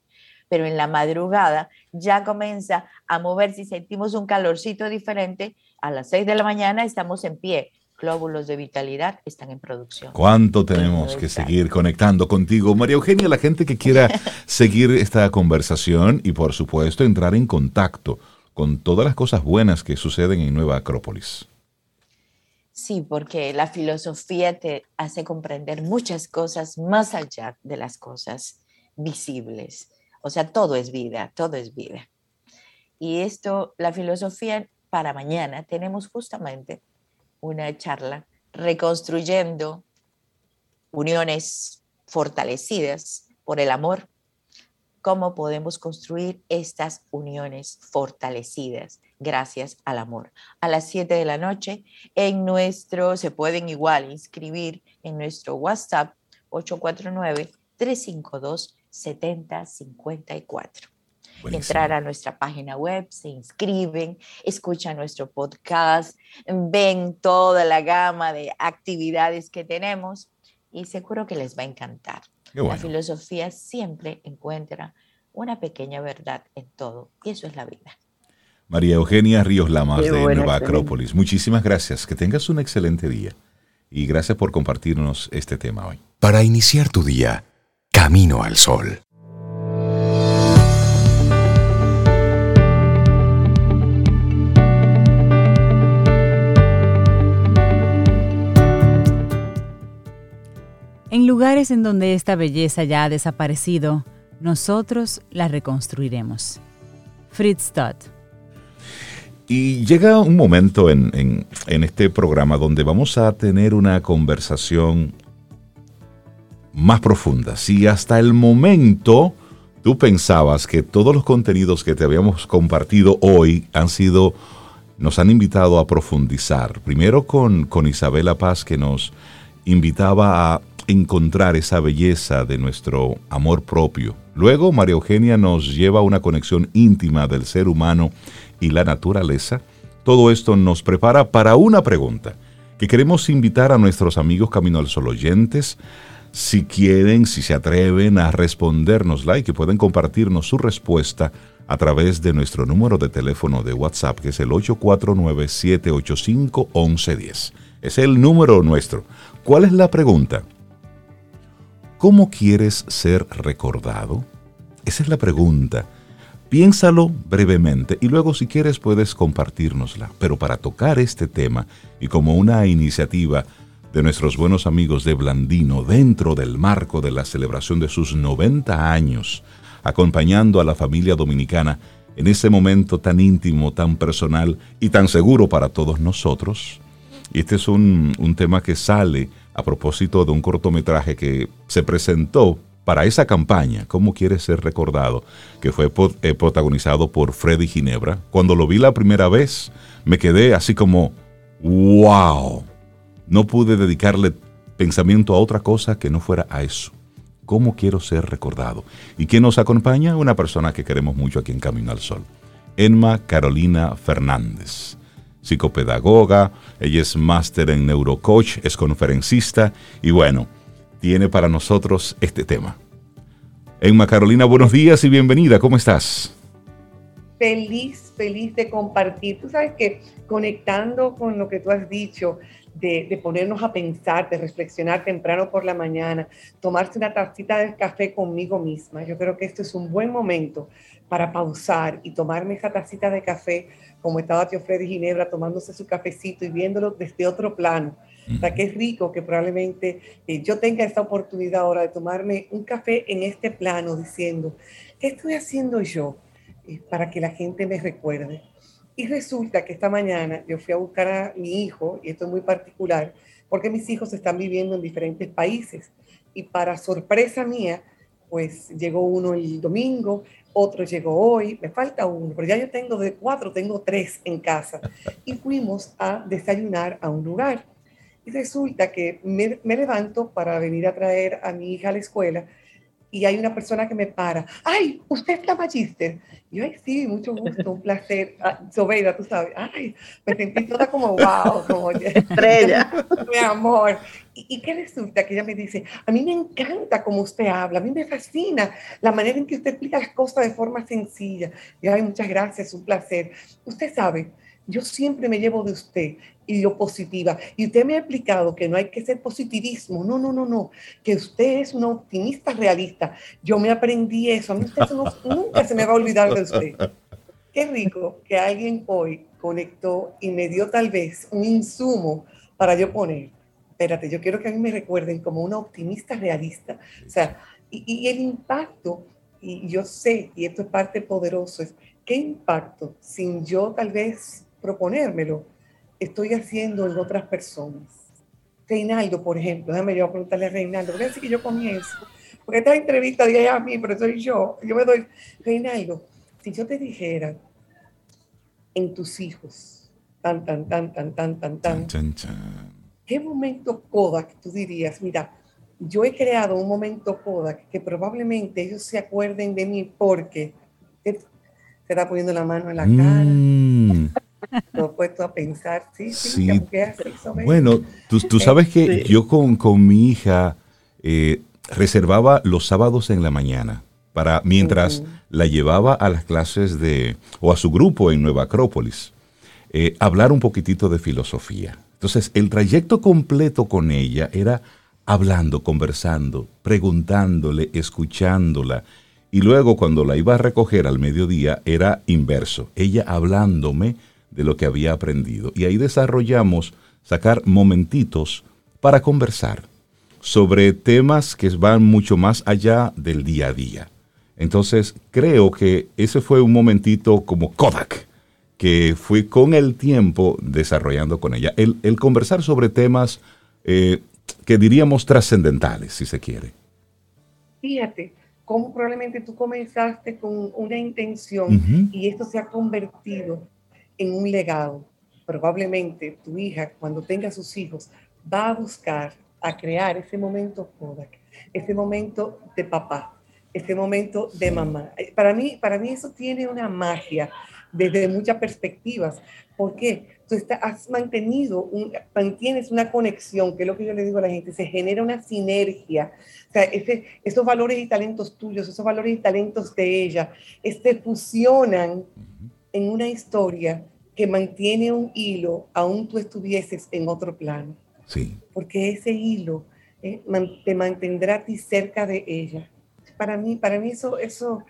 Pero en la madrugada ya comienza a moverse y sentimos un calorcito diferente. A las 6 de la mañana estamos en pie glóbulos de vitalidad están en producción. ¿Cuánto tenemos que seguir conectando contigo? María Eugenia, la gente que quiera seguir esta conversación y por supuesto entrar en contacto con todas las cosas buenas que suceden en Nueva Acrópolis. Sí, porque la filosofía te hace comprender muchas cosas más allá de las cosas visibles. O sea, todo es vida, todo es vida. Y esto, la filosofía para mañana, tenemos justamente una charla reconstruyendo uniones fortalecidas por el amor, cómo podemos construir estas uniones fortalecidas gracias al amor. A las 7 de la noche en nuestro, se pueden igual inscribir en nuestro WhatsApp 849-352-7054. Entrar a nuestra página web, se inscriben, escuchan nuestro podcast, ven toda la gama de actividades que tenemos y seguro que les va a encantar. La filosofía siempre encuentra una pequeña verdad en todo y eso es la vida. María Eugenia Ríos Lamas de Nueva Acrópolis, muchísimas gracias. Que tengas un excelente día y gracias por compartirnos este tema hoy. Para iniciar tu día, camino al sol. Lugares en donde esta belleza ya ha desaparecido, nosotros la reconstruiremos. Fritz Stott y llega un momento en, este programa donde vamos a tener una conversación más profunda. Si hasta el momento tú pensabas que todos los contenidos que te habíamos compartido hoy han sido, nos han invitado a profundizar. Primero con, con Isabela Paz que nos invitaba a encontrar esa belleza de nuestro amor propio. Luego María Eugenia nos lleva a una conexión íntima del ser humano y la naturaleza, todo esto nos prepara para una pregunta que queremos invitar a nuestros amigos Camino al Sol oyentes, si quieren, si se atreven a respondernosla y que pueden compartirnos su respuesta a través de nuestro número de teléfono de WhatsApp, que es el 849-785-1110. Es el número nuestro. ¿Cuál es la pregunta? ¿Cómo quieres ser recordado? Esa es la pregunta Piénsalo brevemente y luego si quieres puedes compartirnosla. Pero para tocar este tema y como una iniciativa de nuestros buenos amigos de Blandino dentro del marco de la celebración de sus 90 años, acompañando a la familia dominicana en ese momento tan íntimo, tan personal y tan seguro para todos nosotros. Y este es un, un tema que sale a propósito de un cortometraje que se presentó para esa campaña, ¿Cómo quiere ser recordado? que fue eh, protagonizado por Freddy Ginebra. Cuando lo vi la primera vez, me quedé así como, wow. No pude dedicarle pensamiento a otra cosa que no fuera a eso. ¿Cómo quiero ser recordado? ¿Y quién nos acompaña? Una persona que queremos mucho aquí en Camino al Sol. Emma Carolina Fernández, psicopedagoga, ella es máster en neurocoach, es conferencista y bueno, tiene para nosotros este tema. Emma Carolina, buenos días y bienvenida, ¿cómo estás? Feliz, feliz de compartir. Tú sabes que conectando con lo que tú has dicho, de, ponernos a pensar, de reflexionar temprano por la mañana, tomarse una tacita de café conmigo misma. Yo creo que esto es un buen momento para pausar y tomarme esa tacita de café como estaba tío Freddy Ginebra tomándose su cafecito y viéndolo desde otro plano o sea, que es rico que probablemente eh, yo tenga esta oportunidad ahora de tomarme un café en este plano diciendo, ¿qué estoy haciendo yo eh, para que la gente me recuerde? Y resulta que esta mañana yo fui a buscar a mi hijo, y esto es muy particular, porque mis hijos están viviendo en diferentes países. Y para sorpresa mía, pues llegó uno el domingo, otro llegó hoy, me falta uno, pero ya yo tengo de cuatro, tengo tres en casa. Y fuimos a desayunar a un lugar. Y resulta que me, levanto para venir a traer a mi hija a la escuela y hay una persona que me para. ¡Ay, usted es la magíster! Y yo, ay, sí, mucho gusto, un placer. Ah, Sobeida, tú sabes. Ay, me sentí toda como, wow, como estrella. mi amor. ¿Y, ¿Y, qué resulta? Que ella me dice, a mí me encanta cómo usted habla, a mí me fascina la manera en que usted explica las cosas de forma sencilla. Y ay, muchas gracias, un placer. Usted sabe, yo siempre me llevo de usted y lo positiva. Y usted me ha explicado que no hay que ser positivismo. No, no, no, no. Que usted es una optimista realista. Yo me aprendí eso. A mí usted nunca se me va a olvidar de usted. Qué rico que alguien hoy conectó y me dio tal vez un insumo para yo poner. Espérate, yo quiero que a mí me recuerden como una optimista realista. O sea, y, y el impacto, y yo sé, y esto es parte poderoso, es qué impacto sin yo tal vez proponérmelo, estoy haciendo en otras personas. Reinaldo, por ejemplo, déjame yo preguntarle a Reinaldo, voy a decir que yo comienzo, porque esta entrevista dice a mí, pero soy yo, yo me doy, Reinaldo, si yo te dijera en tus hijos, tan, tan, tan, tan, tan, tan, tan, ¿qué momento Kodak tú dirías, mira, yo he creado un momento Kodak que probablemente ellos se acuerden de mí porque se está poniendo la mano en la cara. Mm. Lo he puesto a pensar, sí, sí. bueno, tú, tú sabes que yo con, con, mi hija eh, reservaba los sábados en la mañana para mientras la llevaba a las clases de o a su grupo en Nueva Acrópolis, eh, hablar un poquitito de filosofía. Entonces, el trayecto completo con ella era hablando, conversando, preguntándole, escuchándola. Y luego cuando la iba a recoger al mediodía era inverso, ella hablándome de lo que había aprendido. Y ahí desarrollamos sacar momentitos para conversar sobre temas que van mucho más allá del día a día. Entonces creo que ese fue un momentito como Kodak, que fui con el tiempo desarrollando con ella. El, conversar sobre temas eh, que diríamos trascendentales, si se quiere. Fíjate, cómo probablemente tú comenzaste con una intención y esto se ha convertido en un legado. Probablemente tu hija, cuando tenga sus hijos, va a buscar, a crear ese momento Kodak, ese momento de papá, ese momento de mamá. Para mí, para mí eso tiene una magia desde muchas perspectivas. ¿Por qué? Tú has mantenido, un, mantienes una conexión, que es lo que yo le digo a la gente, se genera una sinergia. O sea, ese, esos valores y talentos tuyos, esos valores y talentos de ella, este, fusionan en una historia que mantiene un hilo, aún tú estuvieses en otro plano. Sí. Porque ese hilo eh, te mantendrá a ti cerca de ella. Para mí, para mí eso, eso,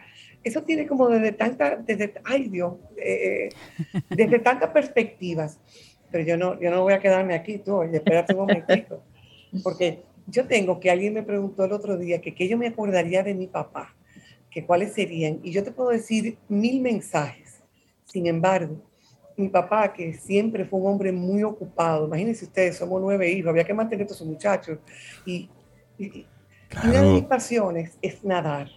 eso tiene como desde tanta, desde, ay Dios, eh, desde tantas perspectivas. Pero yo no, yo no voy a quedarme aquí, tú, oye, espérate un momentito. Porque yo tengo que alguien me preguntó el otro día que qué yo me acordaría de mi papá, que cuáles serían. Y yo te puedo decir mil mensajes. Sin embargo, mi papá, que siempre fue un hombre muy ocupado, imagínense ustedes, somos nueve hijos, había que mantener a todos esos muchachos. Y, y una de mis pasiones es nadar.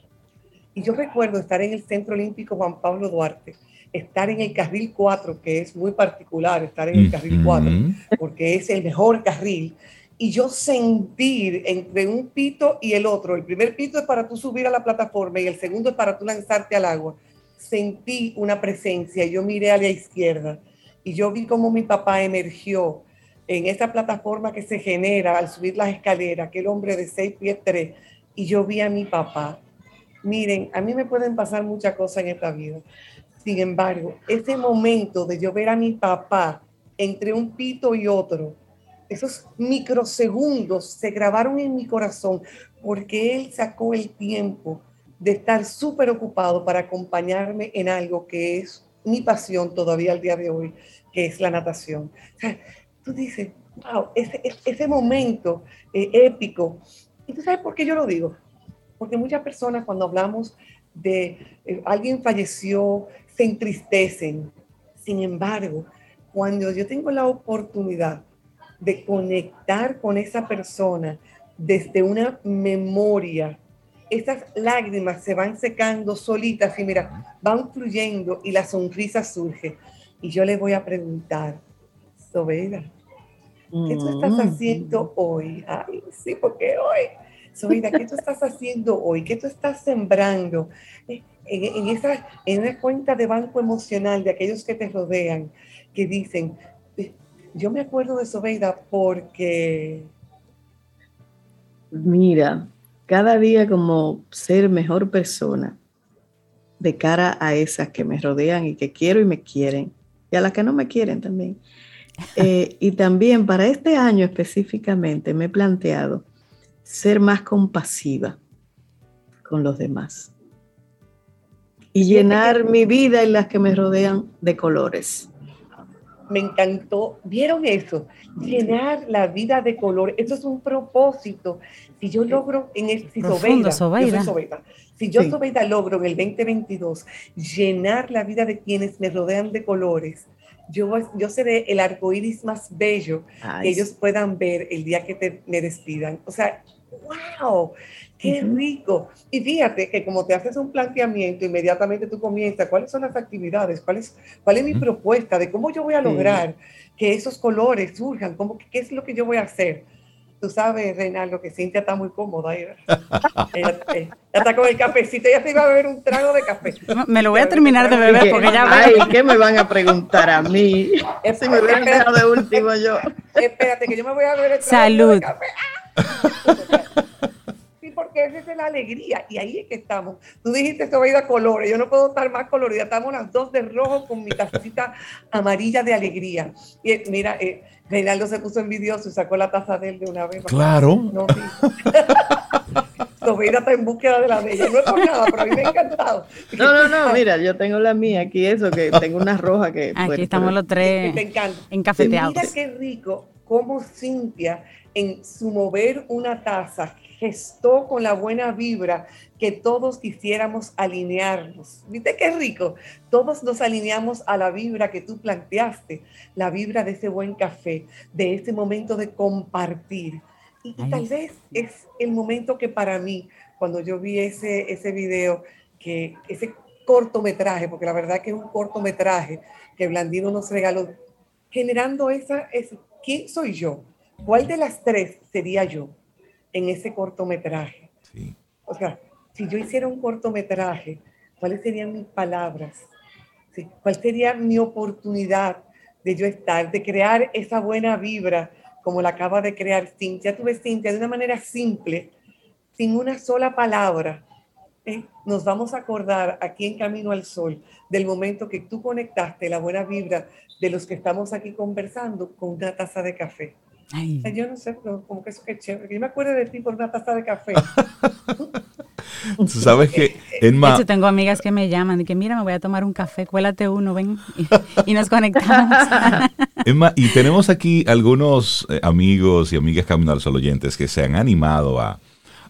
Y yo recuerdo estar en el Centro Olímpico Juan Pablo Duarte, estar en el carril 4, que es muy particular estar en el carril 4, porque es el mejor carril, y yo sentir entre un pito y el otro, el primer pito es para tú subir a la plataforma y el segundo es para tú lanzarte al agua, sentí una presencia, yo miré a la izquierda y yo vi cómo mi papá emergió en esa plataforma que se genera al subir las escaleras, aquel hombre de 6 pies 3, y yo vi a mi papá Miren, a mí me pueden pasar muchas cosas en esta vida. Sin embargo, ese momento de yo ver a mi papá entre un pito y otro, esos microsegundos se grabaron en mi corazón porque él sacó el tiempo de estar súper ocupado para acompañarme en algo que es mi pasión todavía al día de hoy, que es la natación. tú dices, wow, ese, momento eh, épico. ¿Y tú sabes por qué yo lo digo? porque muchas personas cuando hablamos de eh, alguien falleció, se entristecen. Sin embargo, cuando yo tengo la oportunidad de conectar con esa persona desde una memoria, esas lágrimas se van secando solitas y mira, van fluyendo y la sonrisa surge. Y yo le voy a preguntar, Sobera, ¿qué tú estás mm. haciendo hoy? Ay, sí, porque hoy Zoida, ¿qué tú estás haciendo hoy? ¿Qué tú estás sembrando en, en, esa, en una cuenta de banco emocional de aquellos que te rodean, que dicen, yo me acuerdo de Sobeida porque... Mira, cada día como ser mejor persona de cara a esas que me rodean y que quiero y me quieren, y a las que no me quieren también. Eh, y también para este año específicamente me he planteado ser más compasiva con los demás y llenar mi vida y las que me rodean de colores. Me encantó. ¿Vieron eso? Llenar la vida de colores. Eso es un propósito. Si yo logro en el si Sobeida, Si yo Sobeida logro en el 2022 llenar la vida de quienes me rodean de colores, yo, yo seré el arco iris más bello que ellos puedan ver el día que te, me despidan. O sea, wow, qué rico. Y fíjate que como te haces un planteamiento, inmediatamente tú comienzas, ¿cuáles son las actividades? ¿Cuál es, cuál es mi propuesta de cómo yo voy a lograr que esos colores surjan? ¿Cómo, ¿Qué es lo que yo voy a hacer? Tú sabes, Reinaldo, que Cintia está muy cómoda. Ella, ella, está con el cafecito. Ella se iba a beber un trago de café. Me lo voy a terminar de beber porque ya Ay, ¿qué me van a preguntar a mí? Si me hubieran dejado de último yo. Espérate, que yo me voy a beber el trago Salud. de café. Sí, porque esa es la alegría. Y ahí es que estamos. Tú dijiste esto va a ir a colores. Yo no puedo estar más colorida. Estamos las dos de rojo con mi tacita amarilla de alegría. Y mira, eh, Reinaldo se puso envidioso y sacó la taza de él de una vez. Claro. No, está en búsqueda de la de ella. No es por nada, pero a mí me ha encantado. No, no, no, mira, yo tengo la mía aquí, eso, que tengo una roja que... Aquí estamos los tres me encanta. encafeteados. Mira qué rico cómo Cintia, en su mover una taza, gestó con la buena vibra que todos quisiéramos alinearnos. ¿Viste qué rico? Todos nos alineamos a la vibra que tú planteaste, la vibra de ese buen café, de ese momento de compartir. Y, tal vez es el momento que para mí, cuando yo vi ese, ese video, que ese cortometraje, porque la verdad que es un cortometraje que Blandino nos regaló, generando esa, ese, ¿quién soy yo? ¿Cuál de las tres sería yo en ese cortometraje? Sí. O sea, si yo hiciera un cortometraje, ¿cuáles serían mis palabras? ¿Cuál sería mi oportunidad de yo estar, de crear esa buena vibra como la acaba de crear Cintia? Tú ves, Cintia, de una manera simple, sin una sola palabra, ¿eh? nos vamos a acordar aquí en Camino al Sol del momento que tú conectaste la buena vibra de los que estamos aquí conversando con una taza de café. Yo no sé, como que eso que chévere. Yo me acuerdo de ti por una taza de café. Tú sabes que, Enma... tengo amigas que me llaman y que mira, me voy a tomar un café, cuélate uno, ven, y, nos conectamos. Emma, y tenemos aquí algunos eh, amigos y amigas Camino al Sol oyentes que se han animado a,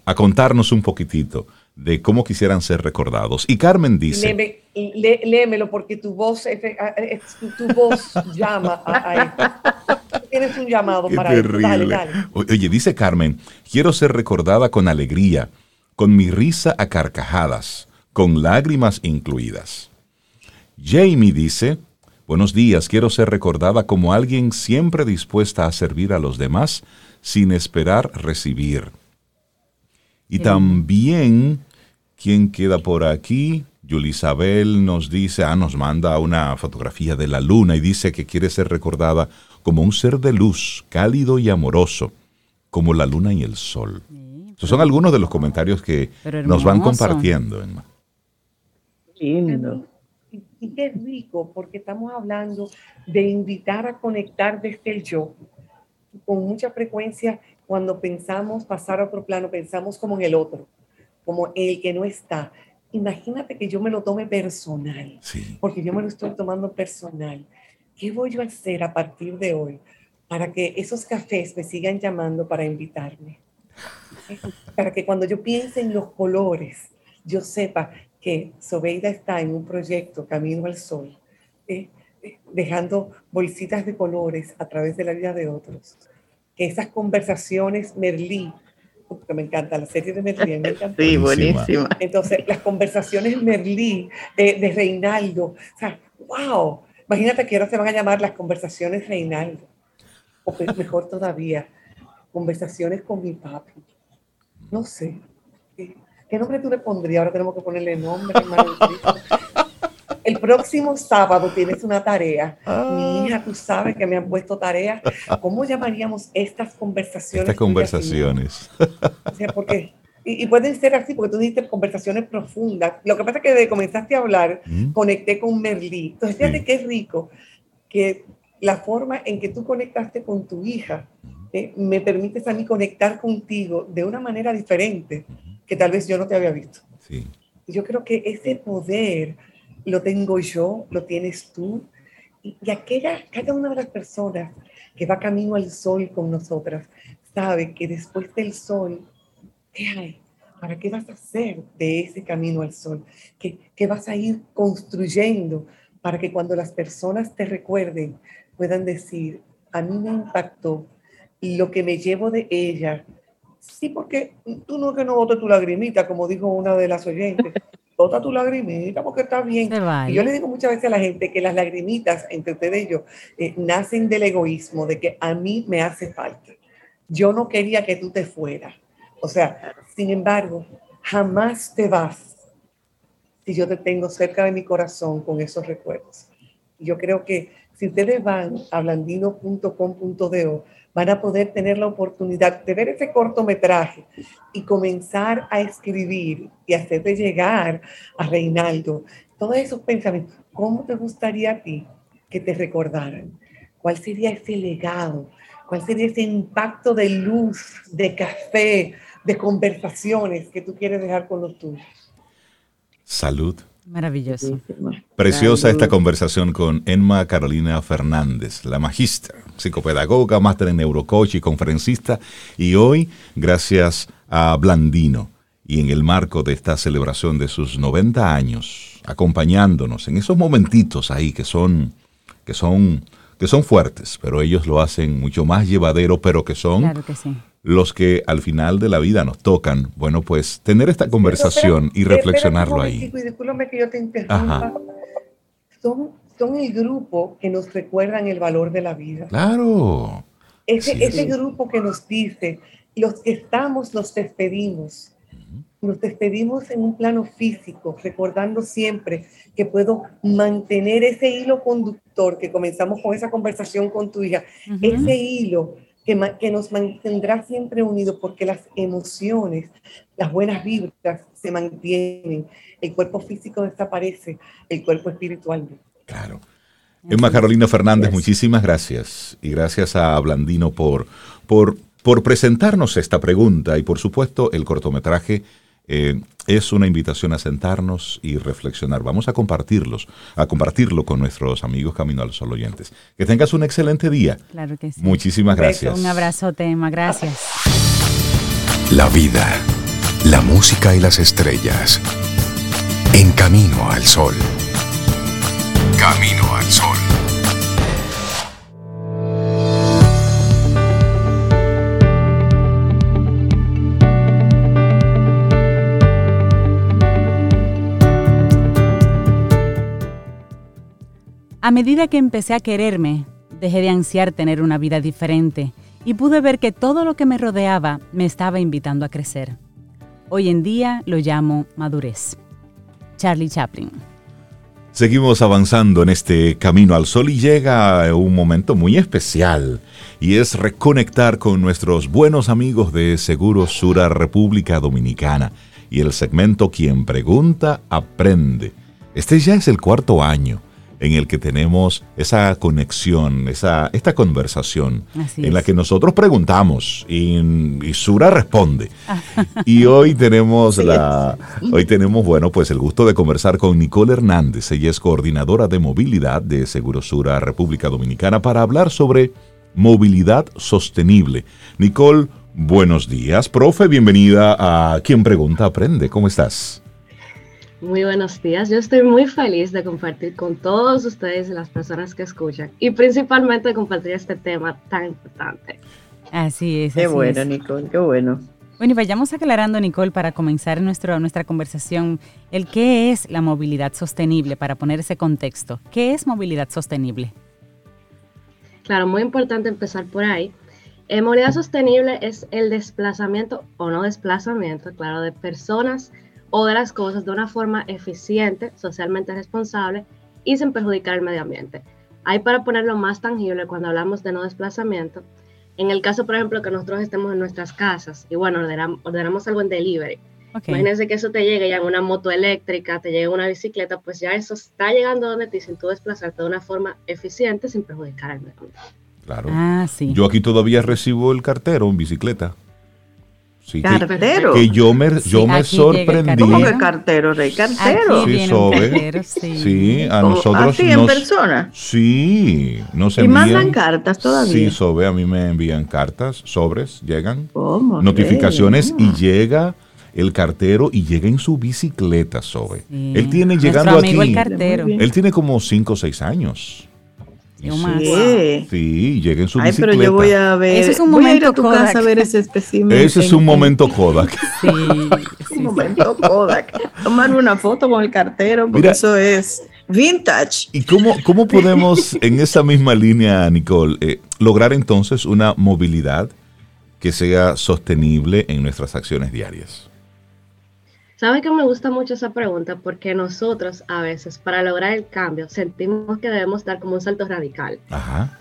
a contarnos un poquitito de cómo quisieran ser recordados. Y Carmen dice... léemelo porque tu voz, tu, voz llama a, Tienes un llamado para terrible. Oye, dice Carmen, quiero ser recordada con alegría, con mi risa a carcajadas, con lágrimas incluidas. Jamie dice, buenos días, quiero ser recordada como alguien siempre dispuesta a servir a los demás sin esperar recibir. Y también ¿Quién queda por aquí? Yulisabel nos dice, ah, nos manda una fotografía de la luna y dice que quiere ser recordada como un ser de luz, cálido y amoroso, como la luna y el sol. Esos son algunos de los comentarios que nos van compartiendo, Emma. Lindo. Y qué rico, porque estamos hablando de invitar a conectar desde el yo. Con mucha frecuencia, cuando pensamos pasar a otro plano, pensamos como en el otro como el que no está. Imagínate que yo me lo tome personal, porque yo me lo estoy tomando personal. ¿Qué voy yo a hacer a partir de hoy para que esos cafés me sigan llamando para invitarme? Para que cuando yo piense en los colores, yo sepa que Sobeida está en un proyecto Camino al Sol, ¿eh? dejando bolsitas de colores a través de la vida de otros. Que esas conversaciones Merlí porque me encanta la serie de Merlí, me encanta. Sí, buenísima. Entonces, las conversaciones Merlí eh, de Reinaldo, o sea, wow, imagínate que ahora se van a llamar las conversaciones Reinaldo, o mejor todavía, conversaciones con mi papi. No sé. ¿Qué, nombre tú le pondrías? Ahora tenemos que ponerle nombre, hermano. El próximo sábado tienes una tarea. Ah. Mi hija, tú sabes que me han puesto tareas. ¿Cómo llamaríamos estas conversaciones? Estas conversaciones. O sea, porque, y, pueden ser así, porque tú dijiste conversaciones profundas. Lo que pasa es que desde comenzaste a hablar, conecté con Merlí. Entonces, fíjate qué rico que la forma en que tú conectaste con tu hija eh, me permites a mí conectar contigo de una manera diferente que tal vez yo no te había visto. Sí. Yo creo que ese poder lo tengo yo, lo tienes tú. Y, aquella, cada una de las personas que va camino al sol con nosotras sabe que después del sol, ¿qué hay? ¿Para qué vas a hacer de ese camino al sol? ¿Qué, qué vas a ir construyendo para que cuando las personas te recuerden puedan decir, a mí me impactó y lo que me llevo de ella. Sí, porque tú no que no botes tu lagrimita, como dijo una de las oyentes. Bota tu lagrimita porque está bien. Y yo le digo muchas veces a la gente que las lagrimitas, entre ustedes y yo, eh, nacen del egoísmo, de que a mí me hace falta. Yo no quería que tú te fueras. O sea, sin embargo, jamás te vas si yo te tengo cerca de mi corazón con esos recuerdos. Yo creo que si ustedes van a blandino.com.do, van a poder tener la oportunidad de ver ese cortometraje y comenzar a escribir y hacerte llegar a Reinaldo todos esos pensamientos. ¿Cómo te gustaría a ti que te recordaran? ¿Cuál sería ese legado? ¿Cuál sería ese impacto de luz, de café, de conversaciones que tú quieres dejar con los tuyos? Salud. Maravilloso. Preciosa esta conversación con Emma Carolina Fernández, la magista, psicopedagoga, máster en neurocoach y conferencista. Y hoy, gracias a Blandino y en el marco de esta celebración de sus 90 años, acompañándonos en esos momentitos ahí que son, que son, que son fuertes, pero ellos lo hacen mucho más llevadero, pero que son claro que sí los que al final de la vida nos tocan, bueno, pues tener esta conversación y reflexionarlo ahí. Discúlpame que yo te interrumpa. Son, son el grupo que nos recuerdan el valor de la vida. Claro. Ese, ese grupo que nos dice, los que estamos nos despedimos. Nos despedimos en un plano físico, recordando siempre que puedo mantener ese hilo conductor que comenzamos con esa conversación con tu hija, ese hilo que, nos mantendrá siempre unidos porque las emociones, las buenas vibras se mantienen, el cuerpo físico desaparece, el cuerpo espiritual Claro. Emma Carolina Fernández, muchísimas gracias. Y gracias a Blandino por, por, por presentarnos esta pregunta y por supuesto el cortometraje eh, es una invitación a sentarnos y reflexionar. Vamos a compartirlos, a compartirlo con nuestros amigos Camino al Sol oyentes. Que tengas un excelente día. Claro que sí. Muchísimas gracias. Un abrazo, Tema. Gracias. La vida, la música y las estrellas. En Camino al Sol. Camino al Sol. A medida que empecé a quererme, dejé de ansiar tener una vida diferente y pude ver que todo lo que me rodeaba me estaba invitando a crecer. Hoy en día lo llamo madurez. Charlie Chaplin. Seguimos avanzando en este camino al sol y llega un momento muy especial y es reconectar con nuestros buenos amigos de Seguro Sura República Dominicana y el segmento Quien pregunta aprende. Este ya es el cuarto año en el que tenemos esa conexión, esa, esta conversación en la que nosotros preguntamos y, Sura responde. y hoy tenemos la, hoy tenemos, bueno, pues el gusto de conversar con Nicole Hernández. Ella es coordinadora de movilidad de Segurosura República Dominicana para hablar sobre movilidad sostenible. Nicole, buenos días. Profe, bienvenida a Quien Pregunta Aprende. ¿Cómo estás? Muy buenos días. Yo estoy muy feliz de compartir con todos ustedes y las personas que escuchan y principalmente de compartir este tema tan importante. Así es. Qué bueno, Nicole, qué bueno. Bueno, y vayamos aclarando, Nicole, para comenzar nuestro, nuestra conversación, el qué es la movilidad sostenible, para poner ese contexto. ¿Qué es movilidad sostenible? Claro, muy importante empezar por ahí. Eh, movilidad sostenible es el desplazamiento o no desplazamiento, claro, de personas o de las cosas de una forma eficiente, socialmente responsable y sin perjudicar el medio ambiente. Hay para ponerlo más tangible cuando hablamos de no desplazamiento. En el caso, por ejemplo, que nosotros estemos en nuestras casas y bueno, ordenamos, algo en delivery. Imagínense que eso te llegue ya en una moto eléctrica, te llegue en una bicicleta, pues ya eso está llegando donde ti sin tú desplazarte de una forma eficiente sin perjudicar al medio ambiente. Claro. Ah, sí. Yo aquí todavía recibo el cartero en bicicleta. Cartero. Que, yo me, yo me sorprendí. ¿Cómo que cartero, rey? Cartero. sí, Sobe. sí. a nosotros. ¿Así en persona? Sí, nos envían. Y mandan cartas todavía. Sí, Sobe, a mí me envían cartas, sobres, llegan. ¿Cómo? Notificaciones y llega el cartero y llega en su bicicleta, Sobe. Él tiene llegando aquí. El cartero. Él tiene como 5 o 6 años. Sí. sí, llega en su Ay, pero yo voy a ver. Ese es un momento voy a ir a tu casa a ver ese espécimen. Ese es un momento Kodak. Sí, sí un momento Kodak. Tomar una foto con el cartero, porque eso es vintage. ¿Y cómo, cómo podemos, en esa misma línea, Nicole, eh, lograr entonces una movilidad que sea sostenible en nuestras acciones diarias? ¿Sabe que me gusta mucho esa pregunta? Porque nosotros a veces para lograr el cambio sentimos que debemos dar como un salto radical.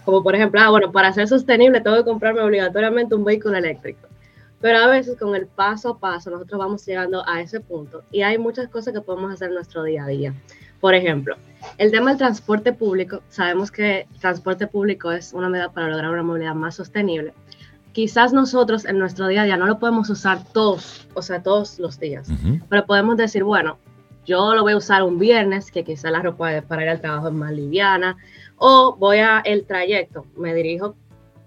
Como por ejemplo, ah, bueno, para ser sostenible tengo que comprarme obligatoriamente un vehículo eléctrico. Pero a veces con el paso a paso nosotros vamos llegando a ese punto y hay muchas cosas que podemos hacer en nuestro día a día. Por ejemplo, el tema del transporte público, sabemos que el transporte público es una medida para lograr una movilidad más sostenible. Quizás nosotros en nuestro día a día no lo podemos usar todos, o sea, todos los días, pero podemos decir, bueno, yo lo voy a usar un viernes, que quizás la ropa para ir al trabajo es más liviana, o voy a el trayecto, me dirijo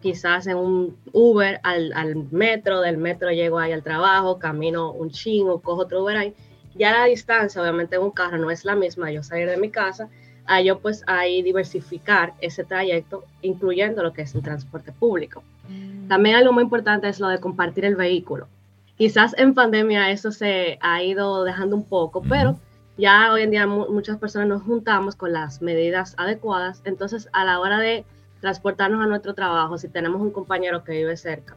quizás en un Uber al, al metro, del metro llego ahí al trabajo, camino un chingo, cojo otro Uber ahí, ya la distancia, obviamente en un carro no es la misma, yo salir de mi casa, a yo pues ahí diversificar ese trayecto, incluyendo lo que es el transporte público. También algo muy importante es lo de compartir el vehículo. Quizás en pandemia eso se ha ido dejando un poco, pero ya hoy en día muchas personas nos juntamos con las medidas adecuadas, entonces a la hora de transportarnos a nuestro trabajo, si tenemos un compañero que vive cerca,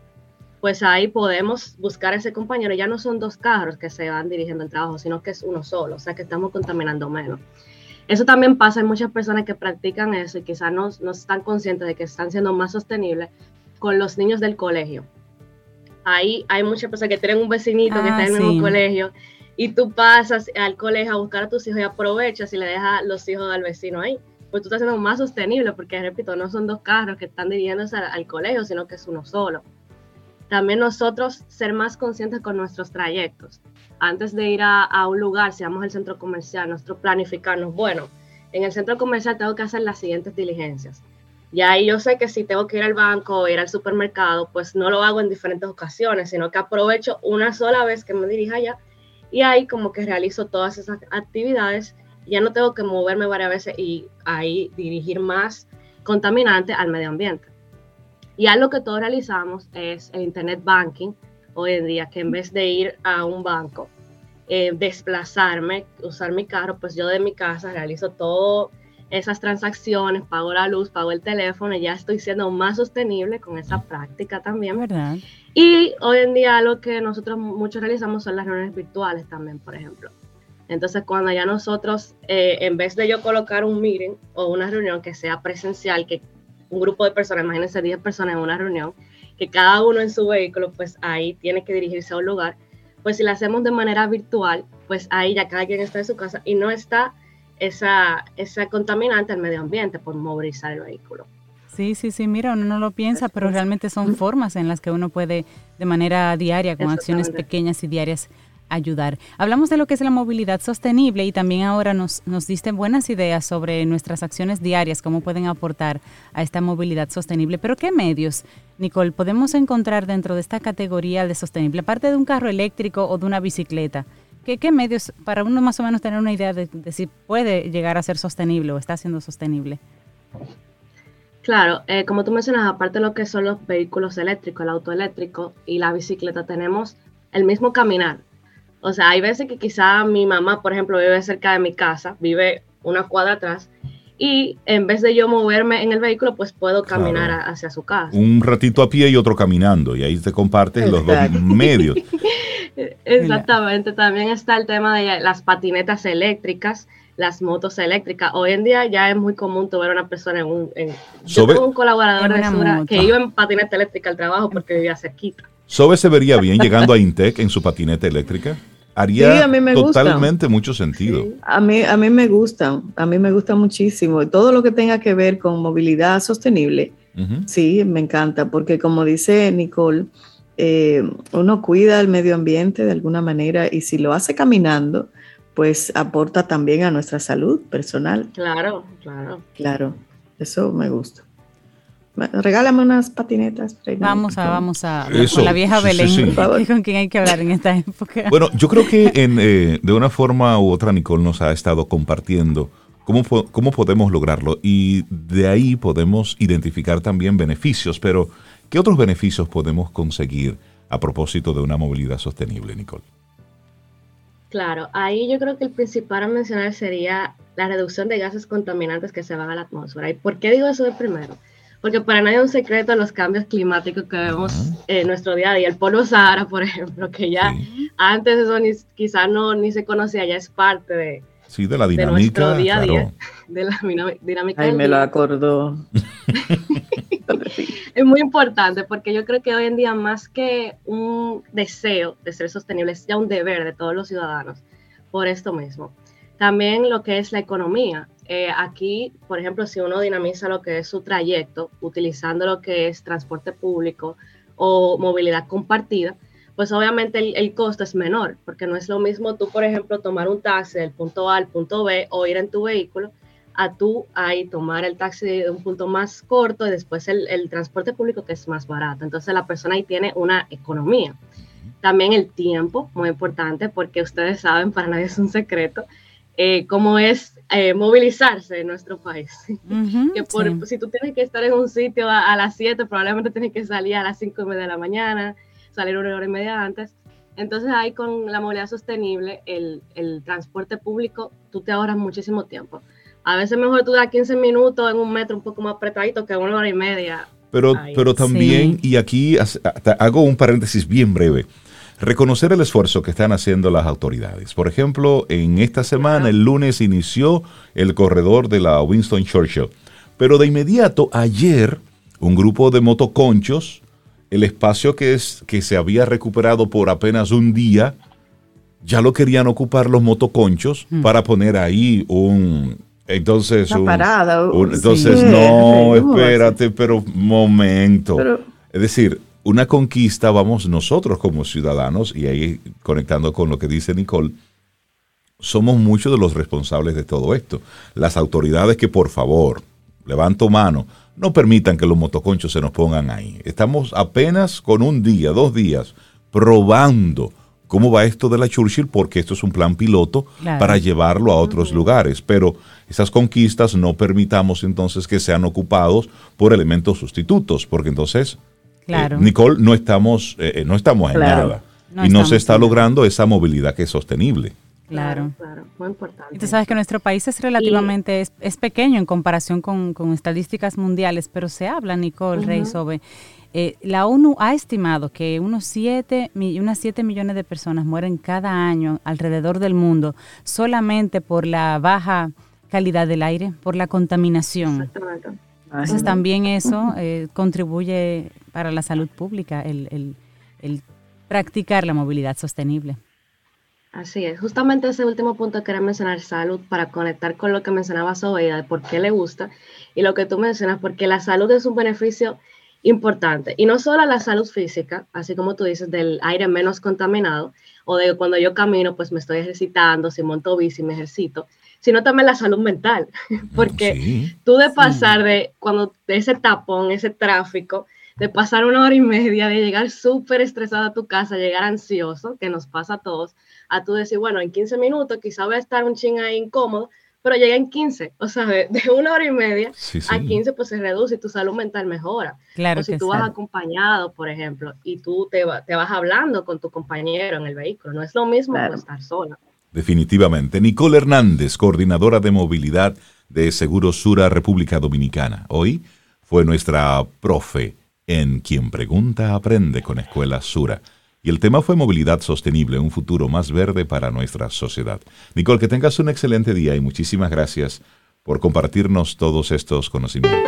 pues ahí podemos buscar a ese compañero. Ya no son dos carros que se van dirigiendo al trabajo, sino que es uno solo, o sea que estamos contaminando menos. Eso también pasa, hay muchas personas que practican eso y quizás no, no están conscientes de que están siendo más sostenibles con los niños del colegio. Ahí hay muchas personas que tienen un vecinito que está en el mismo colegio y tú pasas al colegio a buscar a tus hijos y aprovechas y le dejas los hijos al vecino ahí. Pues tú estás siendo más sostenible porque, repito, no son dos carros que están dirigiéndose al colegio, sino que es uno solo. También nosotros ser más conscientes con nuestros trayectos. Antes de ir a, un lugar, si vamos al centro comercial, nosotros planificarnos, bueno, en el centro comercial tengo que hacer las siguientes diligencias. Y ahí yo sé que si tengo que ir al banco o ir al supermercado, pues no lo hago en diferentes ocasiones, sino que aprovecho una sola vez que me dirija allá y ahí como que realizo todas esas actividades. Ya no tengo que moverme varias veces y ahí dirigir más contaminante al medio ambiente. Y algo que todos realizamos es el Internet Banking hoy en día, que en vez de ir a un banco, eh, desplazarme, usar mi carro, pues yo de mi casa realizo todas esas transacciones, pago la luz, pago el teléfono, y ya estoy siendo más sostenible con esa práctica también. ¿Verdad? Y hoy en día lo que nosotros muchos realizamos son las reuniones virtuales también, por ejemplo. Entonces, cuando ya nosotros, eh, en vez de yo colocar un meeting o una reunión que sea presencial, que un grupo de personas, imagínense 10 personas en una reunión, que cada uno en su vehículo, pues ahí tiene que dirigirse a un lugar, pues si lo hacemos de manera virtual, pues ahí ya cada quien está en su casa y no está esa, esa contaminante al medio ambiente por movilizar el vehículo. Sí, sí, sí, mira, uno no lo piensa, pero realmente son formas en las que uno puede de manera diaria, con acciones pequeñas y diarias, ayudar. Hablamos de lo que es la movilidad sostenible y también ahora nos, nos diste buenas ideas sobre nuestras acciones diarias, cómo pueden aportar a esta movilidad sostenible. Pero ¿qué medios, Nicole, podemos encontrar dentro de esta categoría de sostenible, aparte de un carro eléctrico o de una bicicleta? ¿Qué, qué medios, para uno más o menos tener una idea de, si puede llegar a ser sostenible o está siendo sostenible? Claro, eh, como tú mencionas, aparte de lo que son los vehículos eléctricos, el auto eléctrico y la bicicleta, tenemos el mismo caminar. O sea, hay veces que quizá mi mamá, por ejemplo, vive cerca de mi casa, vive una cuadra atrás, y en vez de yo moverme en el vehículo, pues puedo caminar hacia su casa. Un ratito a pie y otro caminando, y ahí te compartes los dos medios. Exactamente, también está el tema de las patinetas eléctricas, las motos eléctricas. Hoy en día ya es muy común ver a una persona en un... yo tengo un colaborador de Sura que iba en patineta eléctrica al trabajo porque vivía cerquita. ¿Sobe se vería bien llegando a Intec en su patineta eléctrica? Haría totalmente mucho sentido. A, mí, a mí me gusta, a mí me gusta muchísimo. Todo lo que tenga que ver con movilidad sostenible, sí, me encanta, porque como dice Nicole, eh, uno cuida el medio ambiente de alguna manera y si lo hace caminando, pues aporta también a nuestra salud personal. Claro, claro. Claro, eso me gusta. Regálame unas patinetas. Vamos a, vamos a, con la vieja Belén, con quien hay que hablar en esta época. Bueno, yo creo que en, eh, de una forma u otra Nicole nos ha estado compartiendo cómo, cómo podemos lograrlo y de ahí podemos identificar también beneficios, pero ¿qué otros beneficios podemos conseguir a propósito de una movilidad sostenible, Nicole? Claro, ahí yo creo que el principal a mencionar sería la reducción de gases contaminantes que se van a la atmósfera. ¿Y por qué digo eso de primero? Porque para nadie es un secreto los cambios climáticos que vemos en nuestro día a día. El polvo Sahara, por ejemplo, que ya antes eso ni, quizás no ni se conocía, ya es parte de, Sí, de la dinámica. De día a día, de la dinámica. Ay, me lo acordó. es muy importante porque yo creo que hoy en día más que un deseo de ser sostenible, es ya un deber de todos los ciudadanos por esto mismo. También lo que es la economía. Eh, aquí, por ejemplo, si uno dinamiza lo que es su trayecto utilizando lo que es transporte público o movilidad compartida, pues obviamente el, costo es menor, porque no es lo mismo tú, por ejemplo, tomar un taxi del punto A al punto B o ir en tu vehículo, a tú ahí tomar el taxi de un punto más corto y después el, el transporte público que es más barato. Entonces la persona ahí tiene una economía. También el tiempo, muy importante, porque ustedes saben, para nadie es un secreto, eh, cómo es eh, movilizarse en nuestro país. que por, si tú tienes que estar en un sitio a, a las 7, probablemente tienes que salir a las 5 y media de la mañana salir una hora y media antes. Entonces ahí con la movilidad sostenible, el, el transporte público, tú te ahorras muchísimo tiempo. A veces mejor tú das 15 minutos en un metro un poco más apretadito que una hora y media. Pero, pero también, y aquí hago un paréntesis bien breve, reconocer el esfuerzo que están haciendo las autoridades. Por ejemplo, en esta semana, el lunes, inició el corredor de la Winston Churchill. Pero de inmediato, ayer, un grupo de motoconchos el espacio que, es, que se había recuperado por apenas un día, ya lo querían ocupar los motoconchos mm. para poner ahí un... Entonces, parada. entonces no, espérate, pero momento. es decir, una conquista, vamos nosotros como ciudadanos, y ahí conectando con lo que dice Nicole, somos muchos de los responsables de todo esto. Las autoridades que por favor, levanto mano, no permitan que los motoconchos se nos pongan ahí. Estamos apenas con un día, dos días, probando cómo va esto de la Churchill, porque esto es un plan piloto para llevarlo a otros lugares. Pero esas conquistas no permitamos entonces que sean ocupados por elementos sustitutos, porque entonces, eh, Nicole, no estamos, eh, eh, no estamos en nada. y no se está logrando esa movilidad que es sostenible. Claro. claro, muy importante. Y tú sabes que nuestro país es relativamente, es, pequeño en comparación con, estadísticas mundiales, pero se habla, Nicole Rey, sobre... Eh, la ONU ha estimado que unos 7, unas 7 millones de personas mueren cada año alrededor del mundo solamente por la baja calidad del aire, por la contaminación. Entonces también eso eh, contribuye para la salud pública, el practicar la movilidad sostenible. Así es, justamente ese último punto quería mencionar salud para conectar con lo que mencionaba Sobeida de por qué le gusta y lo que tú mencionas, porque la salud es un beneficio importante. Y no solo la salud física, así como tú dices, del aire menos contaminado o de cuando yo camino, pues me estoy ejercitando, si monto bici, me ejercito, sino también la salud mental, porque tú de pasar de cuando de ese tapón, ese tráfico, de pasar una hora y media, de llegar súper estresado a tu casa, llegar ansioso, que nos pasa a todos, a tú decir, bueno, en 15 minutos quizá voy a estar un ching ahí incómodo, pero llega en 15, o sea, de, una hora y media a 15 pues se reduce y tu salud mental mejora. Claro o si tú vas acompañado, por ejemplo, y tú te, te, vas hablando con tu compañero en el vehículo, no es lo mismo que estar sola. Definitivamente. Nicole Hernández, coordinadora de movilidad de Seguro Sura República Dominicana. Hoy fue nuestra profe en Quien Pregunta Aprende con Escuela Sura. Y el tema fue movilidad sostenible, un futuro más verde para nuestra sociedad. Nicole, que tengas un excelente día y muchísimas gracias por compartirnos todos estos conocimientos.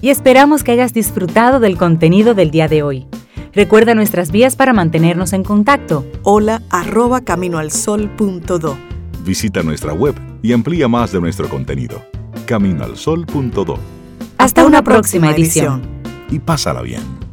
Y esperamos que hayas disfrutado del contenido del día de hoy. Recuerda nuestras vías para mantenernos en contacto. Hola arroba caminoalsol.do. Visita nuestra web y amplía más de nuestro contenido. Caminoalsol.do. Hasta, una, próxima, edición. Y pásala bien.